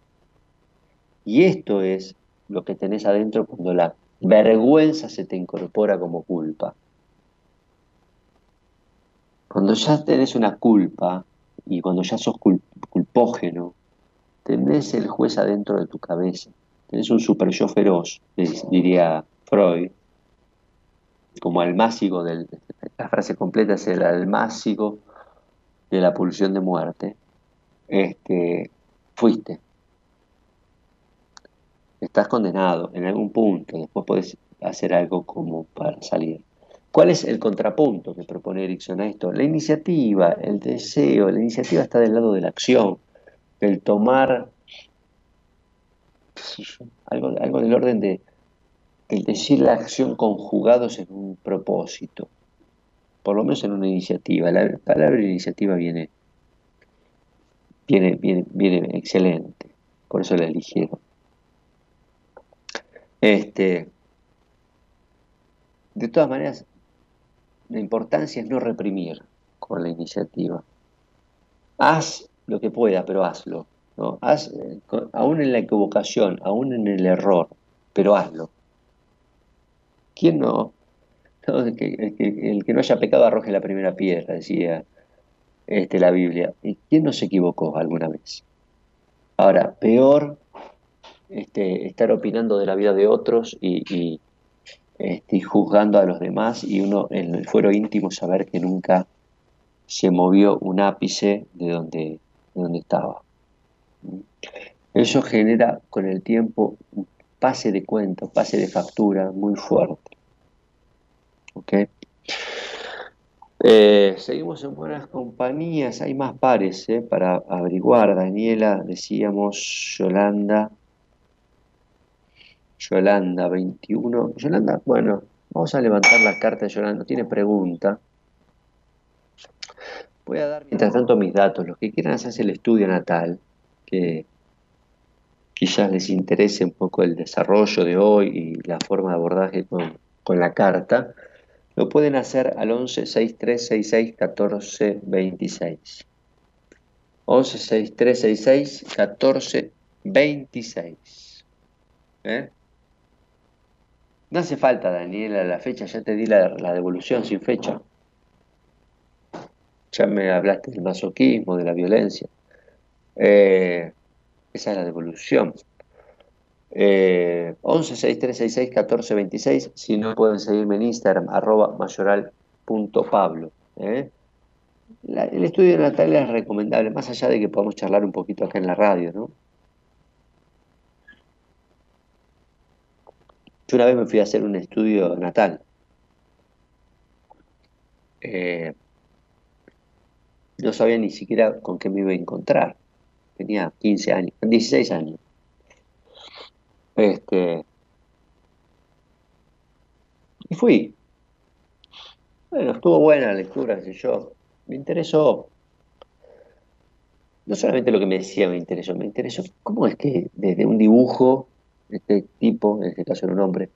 Y esto es lo que tenés adentro cuando la vergüenza se te incorpora como culpa. Cuando ya tenés una culpa y cuando ya sos culpógeno, tenés el juez adentro de tu cabeza tenés un super yo feroz, diría Freud, como almácigo del, la frase completa es el almácigo de la pulsión de muerte, este, fuiste. Estás condenado en algún punto, después puedes hacer algo como para salir. ¿Cuál es el contrapunto que propone Erickson a esto? La iniciativa, el deseo, la iniciativa está del lado de la acción, el tomar algo, algo del orden de el decir la acción conjugados en un propósito, por lo menos en una iniciativa. La palabra iniciativa viene, viene, viene, excelente, por eso la eligieron. Este, de todas maneras, la importancia es no reprimir con la iniciativa. Haz lo que pueda, pero hazlo. ¿no? Haz, eh, aún en la equivocación, aún en el error, pero hazlo. ¿Quién no? El, que, no haya pecado arroje la primera piedra, decía este, la Biblia. ¿Y quién no se equivocó alguna vez? Ahora, peor este, estar opinando de la vida de otros y, este, juzgando a los demás y uno en el fuero íntimo saber que nunca se movió un ápice de donde, de donde estaba. Eso genera con el tiempo un pase de cuento, pase de factura muy fuerte. ¿Ok? Eh, seguimos en buenas compañías, hay más pares eh, para averiguar. Daniela, decíamos, Yolanda, Yolanda 21. Yolanda, bueno, vamos a levantar la carta de Yolanda, tiene pregunta. Voy a dar mientras tanto mis datos. Los que quieran hacerse el estudio natal, que quizás les interese un poco el desarrollo de hoy y la forma de abordaje con la carta, lo pueden hacer al 11 6366 14 26. 11 6366 14 26. ¿Eh? No hace falta, Daniela, la fecha, ya te di la, devolución sin fecha. Ya me hablaste del masoquismo, de la violencia. Eh, esa es la devolución. Eh, 11 6366 1426. Si no pueden seguirme en Instagram, arroba mayoral.pablo. ¿eh? el estudio de Natalia es recomendable, más allá de que podamos charlar un poquito acá en la radio, ¿no? Yo una vez me fui a hacer un estudio natal. Eh, no sabía ni siquiera con qué me iba a encontrar. Tenía 15 años, 16 años. Este, y fui. Bueno, estuvo buena la lectura, sé yo. Me interesó. No solamente lo que me decía me interesó, me interesó cómo es que desde un dibujo este tipo, en este caso era un hombre,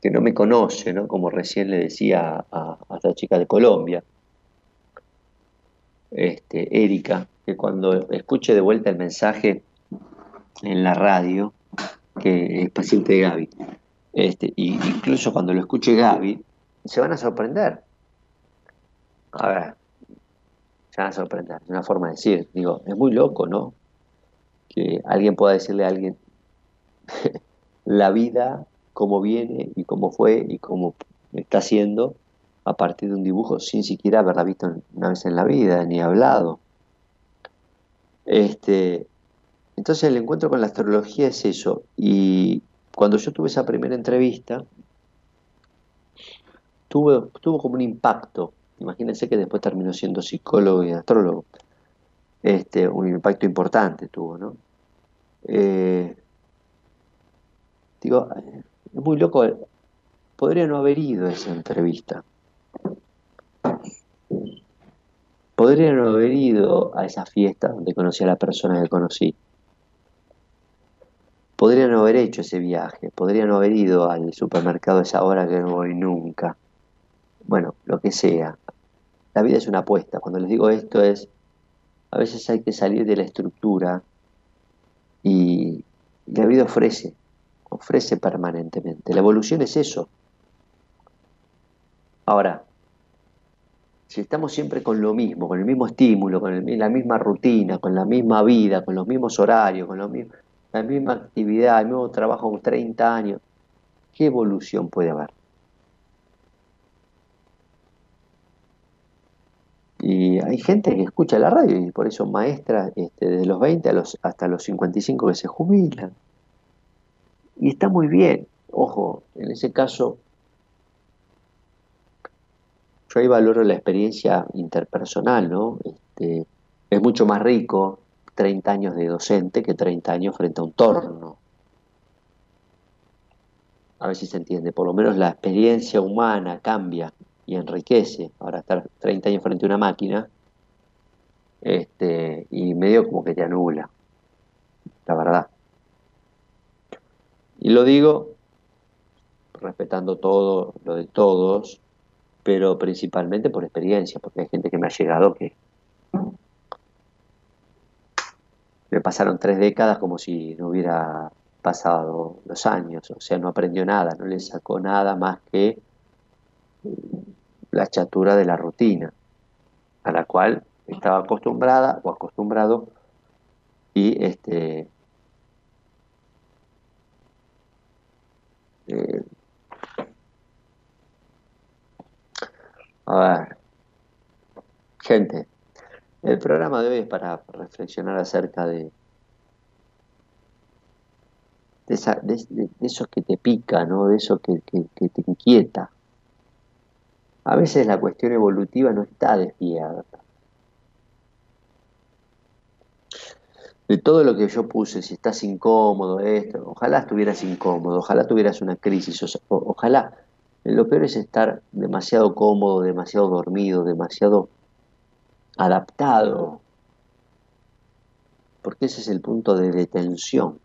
que no me conoce, ¿no? como recién le decía a, esta chica de Colombia, este, Erika, que cuando escuche de vuelta el mensaje en la radio, que es paciente de Gaby, este, y incluso cuando lo escuche Gaby, se van a sorprender. A ver, se van a sorprender, es una forma de decir, digo, es muy loco, ¿no? Que alguien pueda decirle a alguien, la vida como viene y cómo fue y cómo está siendo a partir de un dibujo sin siquiera haberla visto una vez en la vida ni hablado. Este, entonces el encuentro con la astrología es eso. Y cuando yo tuve esa primera entrevista, tuvo, tuvo como un impacto. Imagínense que después terminó siendo psicólogo y astrólogo. Este, un impacto importante tuvo, ¿no? Eh, Digo, es muy loco, podría no haber ido a esa entrevista. Podría no haber ido a esa fiesta donde conocí a la persona que conocí. Podría no haber hecho ese viaje, podría no haber ido al supermercado a esa hora que no voy nunca. Bueno, lo que sea. La vida es una apuesta. Cuando les digo esto es, a veces hay que salir de la estructura y la vida ofrece ofrece permanentemente. La evolución es eso. Ahora, si estamos siempre con lo mismo, con el mismo estímulo, con la misma rutina, con la misma vida, con los mismos horarios, con lo mismo, la misma actividad, el mismo trabajo 30 años, ¿qué evolución puede haber? Y hay gente que escucha la radio y por eso maestras este, desde los 20 a los, hasta los 55 que se jubilan. Y está muy bien. Ojo, en ese caso, yo ahí valoro la experiencia interpersonal, ¿no? Este, es mucho más rico 30 años de docente que 30 años frente a un torno. A ver si se entiende. Por lo menos la experiencia humana cambia y enriquece. Ahora estar 30 años frente a una máquina este, y medio como que te anula, la verdad. Y lo digo respetando todo lo de todos, pero principalmente por experiencia, porque hay gente que me ha llegado que me pasaron tres décadas como si no hubiera pasado los años, o sea, no aprendió nada, no le sacó nada más que la chatura de la rutina, a la cual estaba acostumbrada o acostumbrado y este eh, a ver gente el programa de hoy es para reflexionar acerca de esa, de, eso que te pica, ¿no? de eso que te inquieta. A veces la cuestión evolutiva no está desviada. De todo lo que yo puse, si estás incómodo, esto, ojalá estuvieras incómodo, ojalá tuvieras una crisis, ojalá. Lo peor es estar demasiado cómodo, demasiado dormido, demasiado adaptado, porque ese es el punto de detención.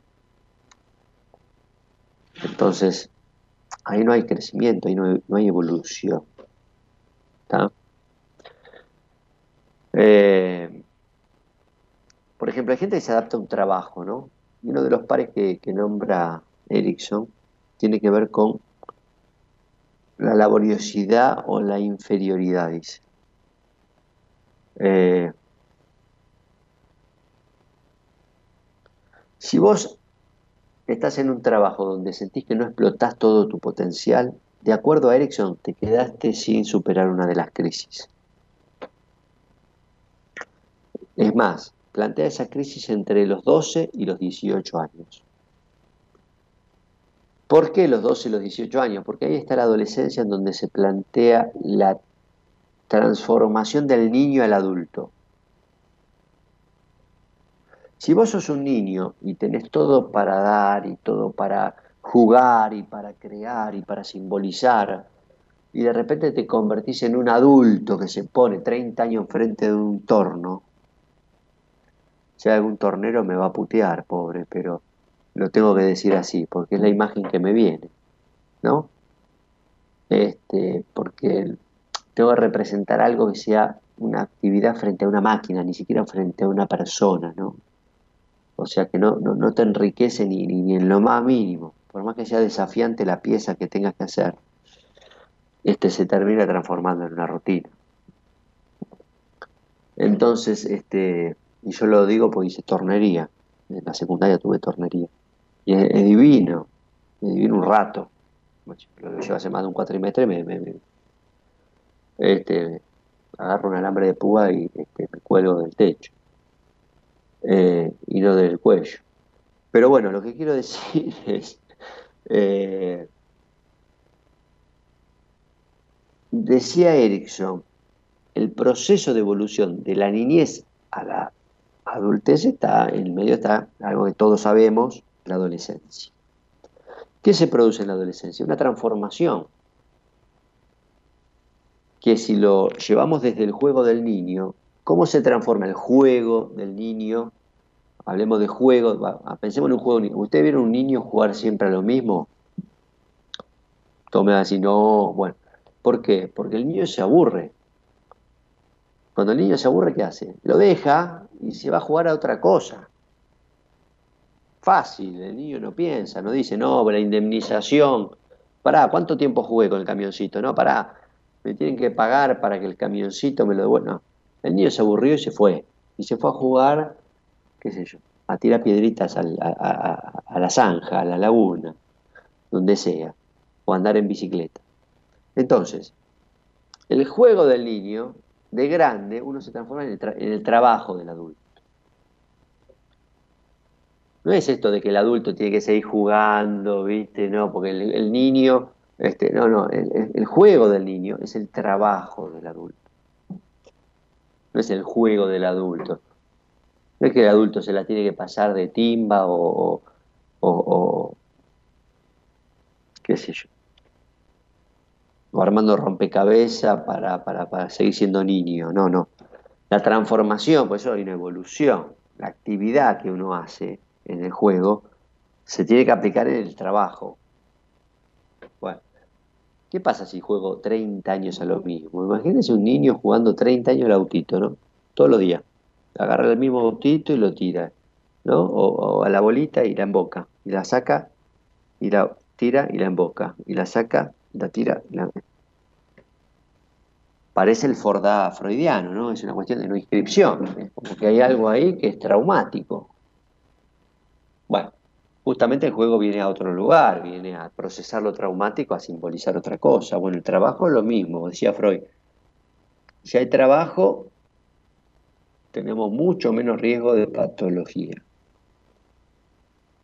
Entonces, ahí no hay crecimiento, ahí no hay evolución. Eh, por ejemplo, hay gente que se adapta a un trabajo, ¿no? Y uno de los pares que, nombra Erickson tiene que ver con la laboriosidad o la inferioridad, dice. Eh, si vos estás en un trabajo donde sentís que no explotás todo tu potencial, de acuerdo a Erickson, te quedaste sin superar una de las crisis. Es más, plantea esa crisis entre los 12 y los 18 años. ¿Por qué los 12 y los 18 años? Porque ahí está la adolescencia en donde se plantea la transformación del niño al adulto. Si vos sos un niño y tenés todo para dar y todo para jugar y para crear y para simbolizar, y de repente te convertís en un adulto que se pone 30 años enfrente de un torno, si algún tornero me va a putear, pobre, pero lo tengo que decir así, porque es la imagen que me viene, ¿no? Este, porque tengo que representar algo que sea una actividad frente a una máquina, ni siquiera frente a una persona, ¿no? O sea que no, no, te enriquece ni, ni en lo más mínimo por más que sea desafiante la pieza que tengas que hacer, este se termina transformando en una rutina. Entonces, este, y yo lo digo porque hice tornería, en la secundaria tuve tornería, y es, divino, es divino un rato. Lo llevo hace más de un cuatrimestre, me, me, este, agarro un alambre de púa y este, me cuelgo del techo, eh, y no del cuello. Pero bueno, lo que quiero decir es eh, decía Erickson, el proceso de evolución de la niñez a la adultez está, en medio está algo que todos sabemos, la adolescencia. ¿Qué se produce en la adolescencia? Una transformación que si lo llevamos desde el juego del niño, ¿cómo se transforma el juego del niño hablemos de juegos, pensemos en un juego. ¿Ustedes vieron un niño jugar siempre a lo mismo? Tome así, no, bueno. ¿Por qué? Porque el niño se aburre. Cuando el niño se aburre, ¿qué hace? Lo deja y se va a jugar a otra cosa. Fácil, el niño no piensa, no dice, no, la indemnización. Pará, ¿cuánto tiempo jugué con el camioncito? No, pará, me tienen que pagar para que el camioncito me lo devuelva. No, el niño se aburrió y se fue. Y se fue a jugar qué sé yo, a tirar piedritas a, la zanja, a la laguna, donde sea, o andar en bicicleta. Entonces, el juego del niño, de grande, uno se transforma en el, trabajo del adulto. No es esto de que el adulto tiene que seguir jugando, ¿viste? No, porque el, niño, este, no, no, el, juego del niño es el trabajo del adulto. No es el juego del adulto. No es que el adulto se la tiene que pasar de timba o, o, qué sé yo, o armando rompecabezas para, para, para, seguir siendo niño. No, no. La transformación, pues eso hay una evolución. La actividad que uno hace en el juego se tiene que aplicar en el trabajo. ¿Qué pasa si juego 30 años a lo mismo? Imagínense un niño jugando 30 años al autito, ¿no? Todos los días agarra el mismo autito y lo tira, ¿no? O, a la bolita y la emboca, y la saca y la tira y la emboca, y la saca y la tira. la... Parece el Fordá freudiano, ¿no? Es una cuestión de no inscripción, como que hay algo ahí que es traumático. Justamente el juego viene a otro lugar, viene a procesar lo traumático, a simbolizar otra cosa. Bueno, el trabajo es lo mismo, decía Freud. Si hay trabajo, tenemos mucho menos riesgo de patología.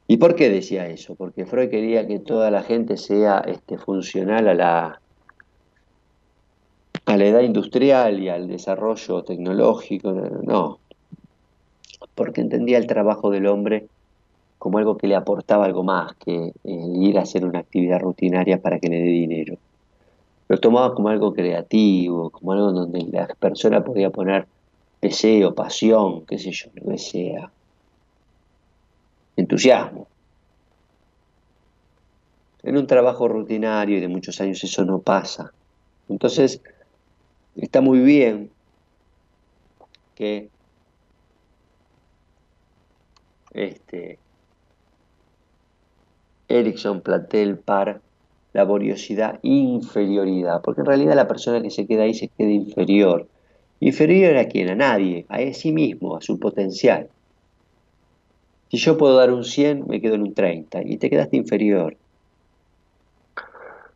¿Y por qué decía eso? Porque Freud quería que toda la gente sea este, funcional a la, a la edad industrial y al desarrollo tecnológico. No, porque entendía el trabajo del hombre como algo que le aportaba algo más que ir a hacer una actividad rutinaria para que le dé dinero. Lo tomaba como algo creativo, como algo donde la persona podía poner deseo, pasión, qué sé yo, lo que sea. Entusiasmo. En un trabajo rutinario y de muchos años eso no pasa. Entonces, está muy bien que este, Erickson plantee el par laboriosidad, inferioridad, porque en realidad la persona que se queda ahí se queda inferior. Inferior a quién? A nadie, a sí mismo, a su potencial. Si yo puedo dar un 100, me quedo en un 30 y te quedaste inferior.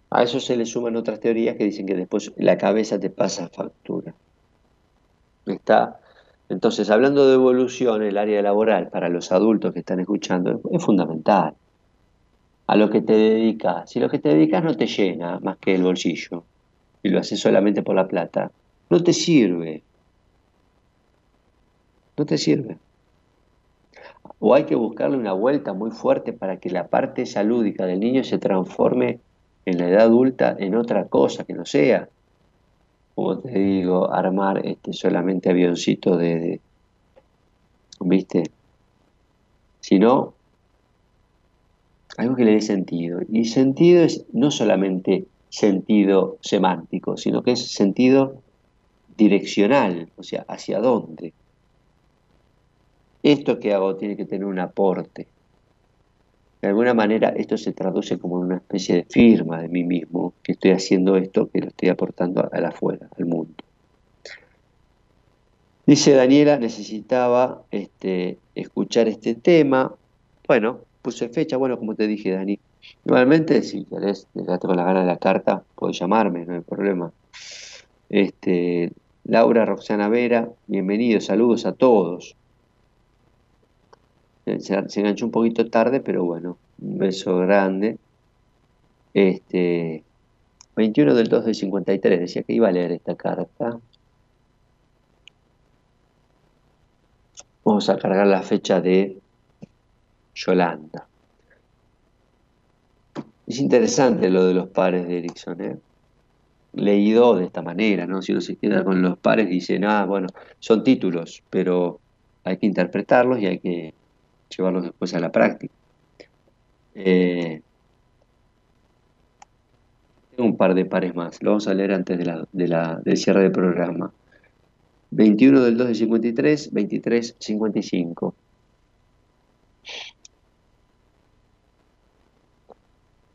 A eso se le suman otras teorías que dicen que después la cabeza te pasa factura. ¿Está? Entonces, hablando de evolución, el área laboral para los adultos que están escuchando es fundamental. A lo que te dedicas. Si lo que te dedicas no te llena más que el bolsillo y lo haces solamente por la plata, no te sirve. No te sirve. O hay que buscarle una vuelta muy fuerte para que la parte salúdica del niño se transforme en la edad adulta en otra cosa que no sea, como te digo, armar este, solamente avioncitos de, de ¿viste? Sino algo que le dé sentido. Y sentido es no solamente sentido semántico, sino que es sentido direccional, o sea, hacia dónde. Esto que hago tiene que tener un aporte. De alguna manera esto se traduce como una especie de firma de mí mismo, que estoy haciendo esto, que lo estoy aportando a la afuera, al mundo. Dice Daniela, necesitaba este, escuchar este tema. Bueno, puse fecha, bueno, como te dije, Dani. Igualmente, si querés, dejate con la gana de la carta, puedes llamarme, no hay problema. Este, Laura Roxana Vera, bienvenidos, saludos a todos. Se, enganchó un poquito tarde, pero bueno, un beso grande. Este, 21 del 2 del 53, decía que iba a leer esta carta. Vamos a cargar la fecha de Yolanda. Es interesante lo de los pares de Erickson, ¿eh? leído de esta manera, ¿no? Si uno se queda con los pares, dice, ah, bueno, son títulos, pero hay que interpretarlos y hay que llevarlos después a la práctica. Eh, tengo un par de pares más, lo vamos a leer antes de la, de la, del cierre del programa. 21 del 2 de 53, 23, 55.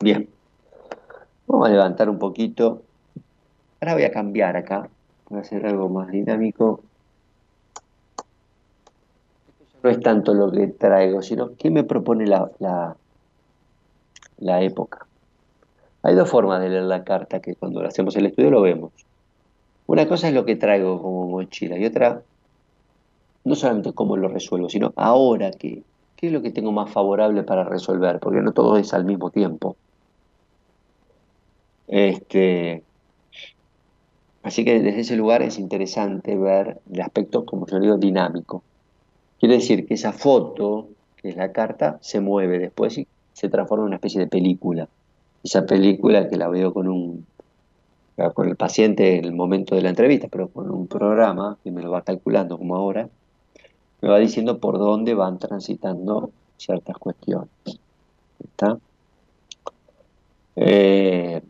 Bien, vamos a levantar un poquito Ahora voy a cambiar acá, voy a hacer algo más dinámico. No es tanto lo que traigo, sino qué me propone la, la, la época. Hay dos formas de leer la carta que cuando hacemos el estudio lo vemos. Una cosa es lo que traigo como mochila y otra, no solamente cómo lo resuelvo, sino ahora qué, qué es lo que tengo más favorable para resolver, porque no todo es al mismo tiempo. Este, así que desde ese lugar es interesante ver el aspecto, como yo digo, dinámico. Quiere decir que esa foto, que es la carta, se mueve después y se transforma en una especie de película. Esa película que la veo con un con el paciente en el momento de la entrevista, pero con un programa que me lo va calculando como ahora, me va diciendo por dónde van transitando ciertas cuestiones. ¿Está? Eh,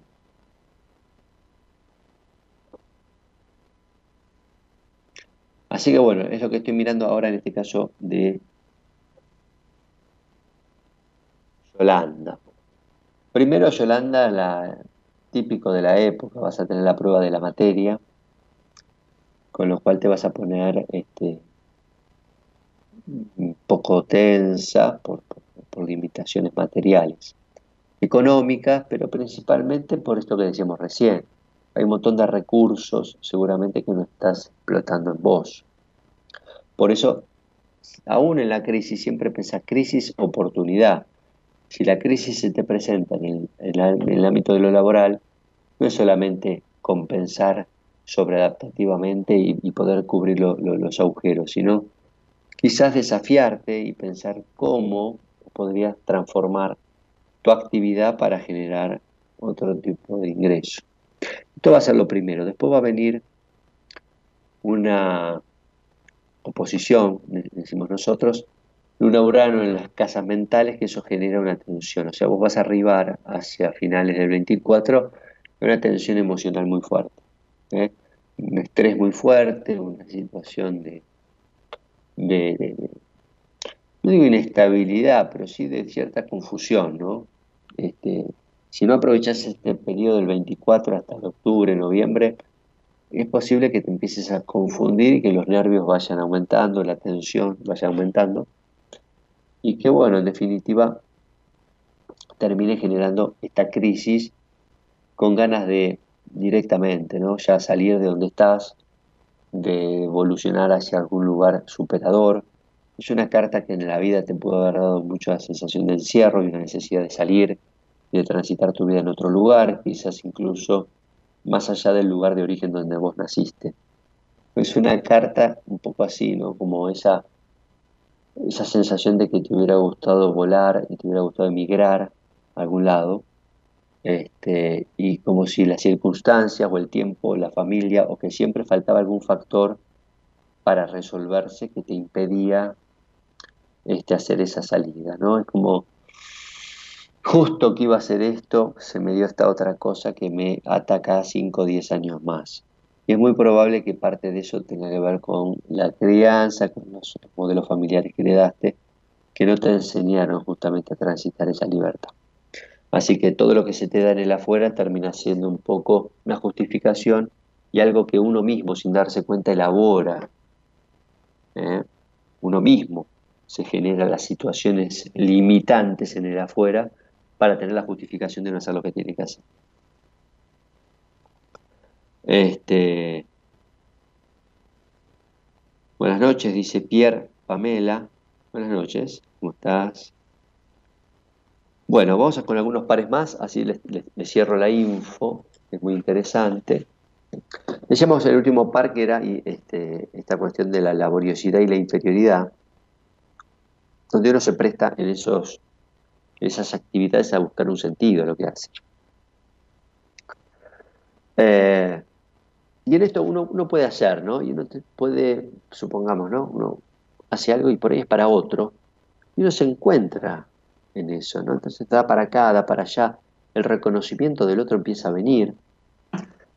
así que bueno, es lo que estoy mirando ahora en este caso de Yolanda. Primero Yolanda, la, típico de la época, vas a tener la prueba de la materia, con lo cual te vas a poner este, un poco tensa por, por, limitaciones materiales, económicas, pero principalmente por esto que decíamos recién. Hay un montón de recursos seguramente que no estás explotando en vos. Por eso, aún en la crisis, siempre pensás crisis, oportunidad si la crisis se te presenta en el, ámbito de lo laboral, no es solamente compensar sobreadaptativamente y, y poder cubrir los agujeros, sino quizás desafiarte y pensar cómo podrías transformar tu actividad para generar otro tipo de ingreso. Esto va a ser lo primero. Después va a venir una oposición, decimos nosotros, un Urano en las casas mentales, que eso genera una tensión. O sea, vos vas a arribar hacia finales del 24 una tensión emocional muy fuerte. ¿eh? Un estrés muy fuerte, una situación de, no digo inestabilidad, pero sí de cierta confusión, ¿no? Este, si no aprovechas este periodo del 24 hasta el octubre, noviembre, es posible que te empieces a confundir y que los nervios vayan aumentando, la tensión vaya aumentando y que, bueno, en definitiva, termine generando esta crisis con ganas de directamente, ¿no? Ya salir de donde estás, de evolucionar hacia algún lugar superador. Es una carta que en la vida te puede haber dado mucha sensación de encierro y una necesidad de salir, de transitar tu vida en otro lugar, quizás incluso más allá del lugar de origen donde vos naciste. Es una carta un poco así, ¿no? Como esa esa sensación de que te hubiera gustado volar y te hubiera gustado emigrar a algún lado, este, y como si las circunstancias o el tiempo, la familia, o que siempre faltaba algún factor para resolverse que te impedía este, hacer esa salida, ¿no? Es como, justo que iba a hacer esto, se me dio esta otra cosa que me ataca 5 o 10 años más. Y es muy probable que parte de eso tenga que ver con la crianza, con los modelos familiares que le daste, que no te enseñaron justamente a transitar esa libertad. Así que todo lo que se te da en el afuera termina siendo un poco una justificación y algo que uno mismo, sin darse cuenta, elabora. ¿eh? Uno mismo se genera las situaciones limitantes en el afuera para tener la justificación de no hacer lo que tiene que hacer. Este, buenas noches, dice Pierre Pamela. Buenas noches, ¿cómo estás? Bueno, vamos a con algunos pares más, así les, cierro la info, es muy interesante. Decíamos el último par que era este, esta cuestión de la laboriosidad y la inferioridad, donde uno se presta en, esos, esas actividades a buscar un sentido a lo que hace. Eh, y en esto uno, puede hacer, ¿no? Y uno puede, supongamos, ¿no? Uno hace algo y por ahí es para otro, y uno se encuentra en eso, ¿no? Entonces da para acá, da para allá, el reconocimiento del otro empieza a venir.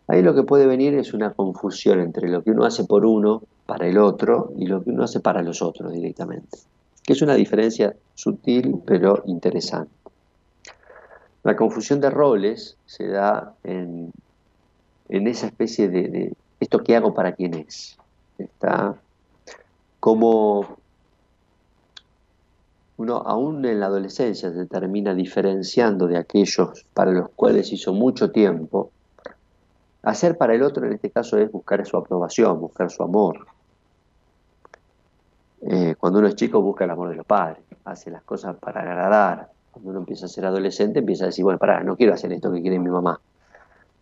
Ahí lo que puede venir es una confusión entre lo que uno hace por uno, para el otro, y lo que uno hace para los otros directamente, que es una diferencia sutil pero interesante. La confusión de roles se da en en esa especie de, esto que hago para quién es. Está como uno aún en la adolescencia se termina diferenciando de aquellos para los cuales hizo mucho tiempo. Hacer para el otro en este caso es buscar su aprobación, buscar su amor. Eh, cuando uno es chico busca el amor de los padres, hace las cosas para agradar. Cuando uno empieza a ser adolescente empieza a decir, bueno, pará, no quiero hacer esto que quiere mi mamá.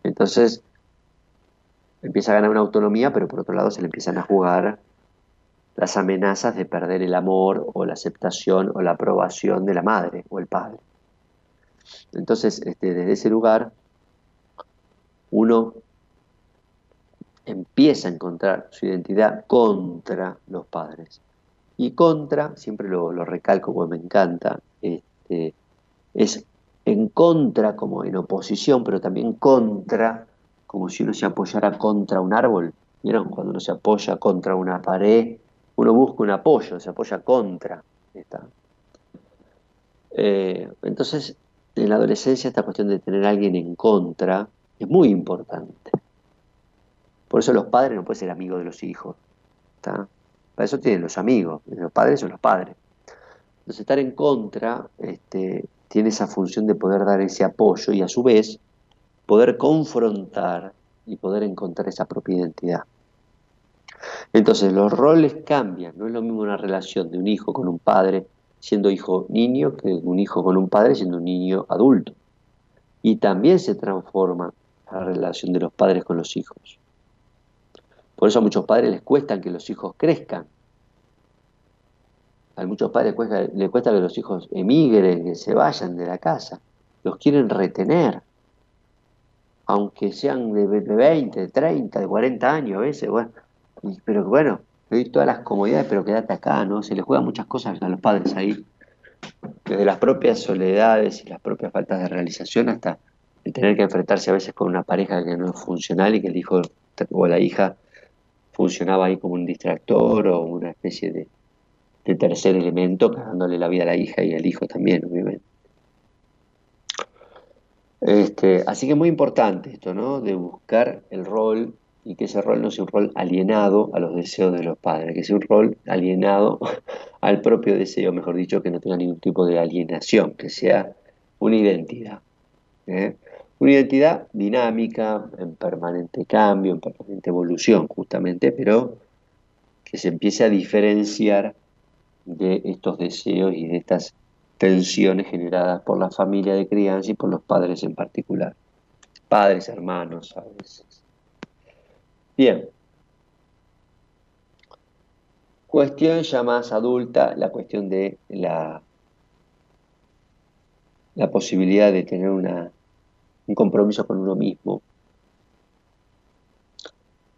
Entonces empieza a ganar una autonomía, pero por otro lado se le empiezan a jugar las amenazas de perder el amor o la aceptación o la aprobación de la madre o el padre. Entonces, este, desde ese lugar, uno empieza a encontrar su identidad contra los padres. Y contra, siempre lo, recalco porque me encanta, este, es en contra como en oposición, pero también contra, como si uno se apoyara contra un árbol. ¿Vieron? Cuando uno se apoya contra una pared uno busca un apoyo, se apoya contra. Eh, entonces, en la adolescencia esta cuestión de tener a alguien en contra es muy importante. Por eso los padres no pueden ser amigos de los hijos. Para eso tienen los amigos, los padres son los padres. Entonces estar en contra este, tiene esa función de poder dar ese apoyo y a su vez poder confrontar y poder encontrar esa propia identidad. Entonces los roles cambian, no es lo mismo una relación de un hijo con un padre siendo hijo niño que un hijo con un padre siendo un niño adulto. Y también se transforma la relación de los padres con los hijos. Por eso a muchos padres les cuesta que los hijos crezcan. A muchos padres les cuesta, les cuesta que los hijos emigren, que se vayan de la casa. Los quieren retener. Aunque sean de 20, de 30, de 40 años a veces. Bueno, pero bueno, le doy todas las comodidades, pero quédate acá, ¿no? Se le juegan muchas cosas a los padres ahí, desde las propias soledades y las propias faltas de realización hasta el tener que enfrentarse a veces con una pareja que no es funcional y que el hijo o la hija funcionaba ahí como un distractor o una especie de, tercer elemento, dándole la vida a la hija y al hijo también, obviamente. Este, así que es muy importante esto, ¿no? De buscar el rol y que ese rol no sea un rol alienado a los deseos de los padres, que sea un rol alienado al propio deseo, mejor dicho, que no tenga ningún tipo de alienación, que sea una identidad. ¿eh? Una identidad dinámica, en permanente cambio, en permanente evolución, justamente, pero que se empiece a diferenciar de estos deseos y de estas tensiones generadas por la familia de crianza y por los padres en particular. Padres, hermanos, a veces. Bien. Cuestión ya más adulta, la cuestión de la, la posibilidad de tener una, un compromiso con uno mismo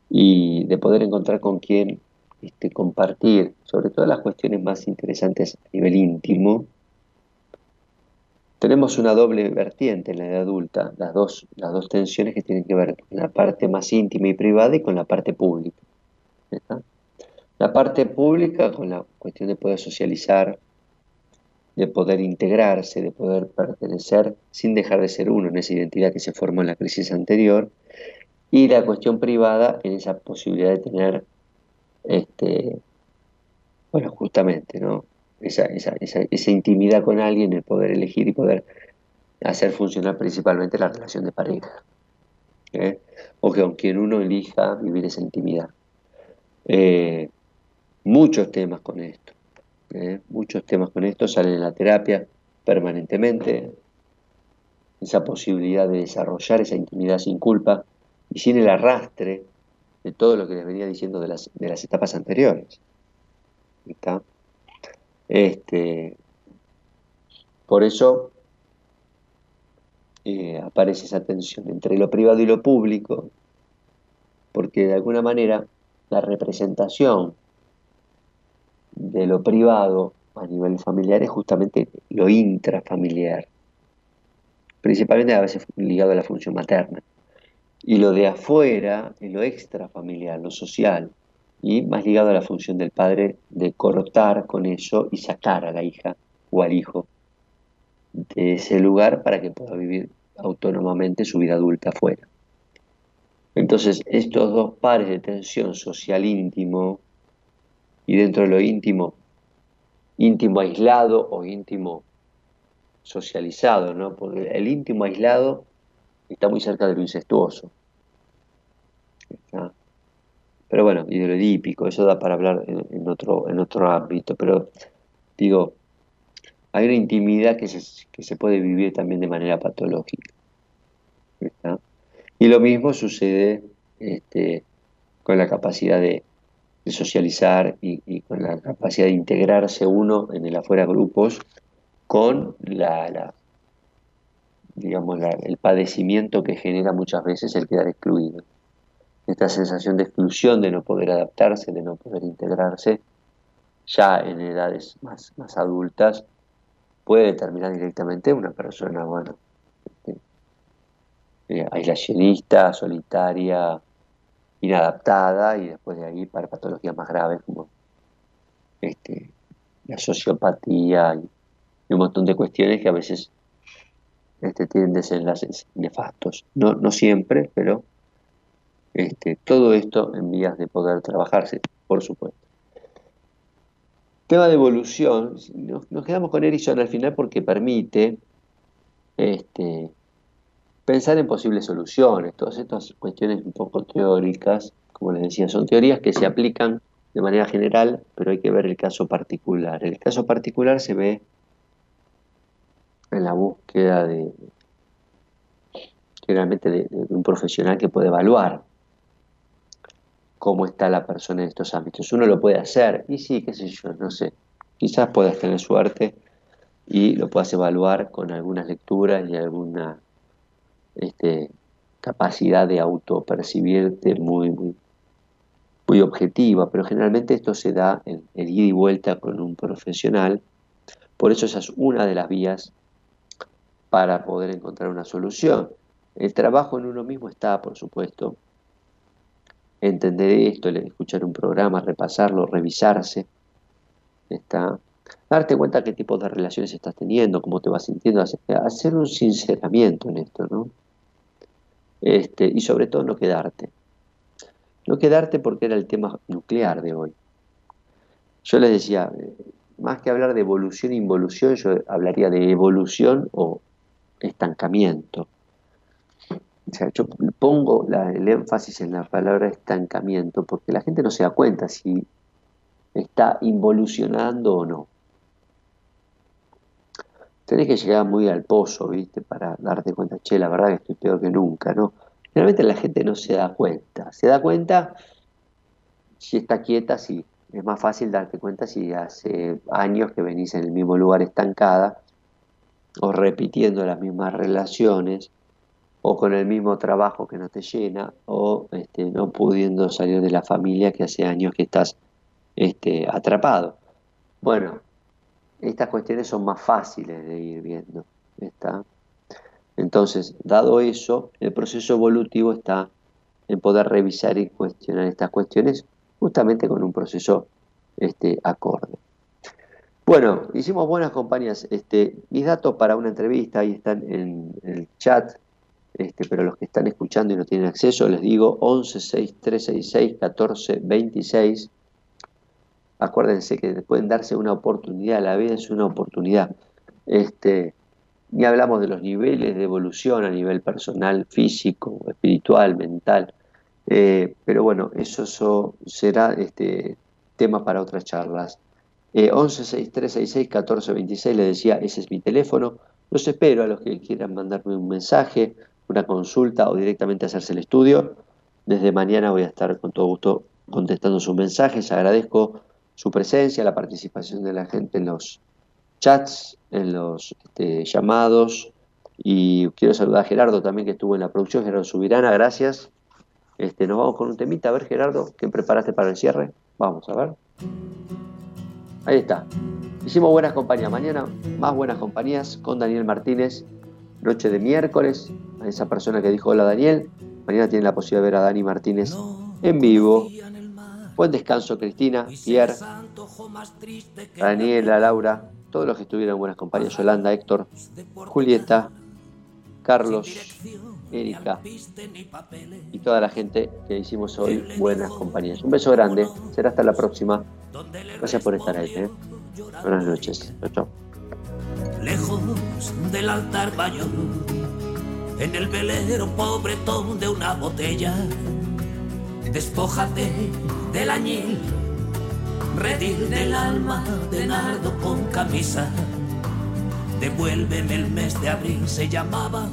y de poder encontrar con quién este, compartir, sobre todo las cuestiones más interesantes a nivel íntimo, tenemos una doble vertiente en la edad adulta, las dos, las dos tensiones que tienen que ver con la parte más íntima y privada y con la parte pública. La parte pública con la cuestión de poder socializar, de poder integrarse, de poder pertenecer sin dejar de ser uno en esa identidad que se formó en la crisis anterior, y la cuestión privada en esa posibilidad de tener, este, bueno, justamente, ¿no? esa, esa, esa, intimidad con alguien, el poder elegir y poder hacer funcionar principalmente la relación de pareja. ¿eh? O que con quien uno elija vivir esa intimidad. Eh, muchos temas con esto. ¿Eh? Muchos temas con esto salen en la terapia permanentemente. Esa posibilidad de desarrollar esa intimidad sin culpa y sin el arrastre de todo lo que les venía diciendo de las, de las etapas anteriores. ¿Está? Este, por eso eh, aparece esa tensión entre lo privado y lo público, porque de alguna manera la representación de lo privado a nivel familiar es justamente lo intrafamiliar, principalmente a veces ligado a la función materna. Y lo de afuera es lo extrafamiliar, lo social, y más ligado a la función del padre de cortar con eso y sacar a la hija o al hijo de ese lugar para que pueda vivir autónomamente su vida adulta afuera. Entonces, estos dos pares de tensión social íntimo y dentro de lo íntimo íntimo aislado o íntimo socializado, ¿no? Porque el íntimo aislado está muy cerca de lo incestuoso. Pero bueno, y de eso da para hablar en, otro, en otro ámbito, pero digo, hay una intimidad que se, que se puede vivir también de manera patológica. Y lo mismo sucede este, con la capacidad de, socializar y, con la capacidad de integrarse uno en el afuera grupos con la, digamos, el padecimiento que genera muchas veces el quedar excluido. Esta sensación de exclusión, de no poder adaptarse, de no poder integrarse, ya en edades más, más adultas, puede determinar directamente una persona, bueno, este, eh, aislacionista, solitaria, inadaptada y después de ahí para patologías más graves como este, la sociopatía y, un montón de cuestiones que a veces este, tienen desenlaces nefastos. No, no siempre, pero este, todo esto en vías de poder trabajarse, por supuesto. Tema de evolución, nos, quedamos con Erickson al final porque permite este, pensar en posibles soluciones. Todas estas cuestiones un poco teóricas, como les decía, son teorías que se aplican de manera general, pero hay que ver el caso particular. El caso particular se ve en la búsqueda de, generalmente de, un profesional que puede evaluar cómo está la persona en estos ámbitos. Uno lo puede hacer, y sí, qué sé yo, no sé, quizás puedas tener suerte y lo puedas evaluar con algunas lecturas y alguna este, capacidad de autopercibirte muy, muy, muy objetiva, pero generalmente esto se da en el ida y vuelta con un profesional, por eso esa es una de las vías para poder encontrar una solución. El trabajo en uno mismo está, por supuesto, entender esto, escuchar un programa, repasarlo, revisarse, está, darte cuenta qué tipo de relaciones estás teniendo, cómo te vas sintiendo, hacer un sinceramiento en esto, ¿no? Este, y sobre todo no quedarte. No quedarte porque era el tema nuclear de hoy. Yo les decía, eh, más que hablar de evolución e involución, yo hablaría de evolución o estancamiento. O sea, yo pongo el énfasis en la palabra estancamiento porque la gente no se da cuenta si está involucionando o no tenés que llegar muy al pozo, ¿viste? Para darte cuenta, che, la verdad que estoy peor que nunca, ¿no? Generalmente la gente no se da cuenta. Se da cuenta si está quieta, sí. Es más fácil darte cuenta si hace años que venís en el mismo lugar estancada, o repitiendo las mismas relaciones, o con el mismo trabajo que no te llena, o este, no pudiendo salir de la familia que hace años que estás este, atrapado. Bueno, estas cuestiones son más fáciles de ir viendo. ¿está? Entonces, dado eso, el proceso evolutivo está en poder revisar y cuestionar estas cuestiones justamente con un proceso este, acorde. Bueno, hicimos buenas compañías. Este, mis datos para una entrevista ahí están en, el chat, este, pero los que están escuchando y no tienen acceso, les digo 11 6 366 14 26 acuérdense que pueden darse una oportunidad, la vida es una oportunidad. Este, ni hablamos de los niveles de evolución a nivel personal, físico, espiritual, mental, eh, pero bueno, eso, será este, tema para otras charlas. Eh, 1163661426, le decía, ese es mi teléfono. Los espero a los que quieran mandarme un mensaje, una consulta o directamente hacerse el estudio. Desde mañana voy a estar con todo gusto contestando sus mensajes. Agradezco su presencia, la participación de la gente en los chats, en los este, llamados. Y quiero saludar a Gerardo también que estuvo en la producción, Gerardo Subirana, gracias. Este, nos vamos con un temita. A ver, Gerardo, ¿qué preparaste para el cierre? Vamos a ver. Ahí está. Hicimos buenas compañías. Mañana más buenas compañías con Daniel Martínez. Noche de miércoles. A esa persona que dijo hola Daniel. Mañana tienen la posibilidad de ver a Dani Martínez en vivo Buen descanso, Cristina, Pierre, Daniela, Laura, todos los que estuvieron en buenas compañías, Yolanda, Héctor, Julieta, Carlos, Erika y toda la gente que hicimos hoy buenas compañías. Un beso grande, será hasta la próxima. Gracias por estar ahí. ¿eh? Buenas noches. Chao. Lejos del altar mayor, en el velero pobretón de una botella, despójate del añil, redil del alma de nardo con camisa. Devuélveme el mes de abril, se llamaba.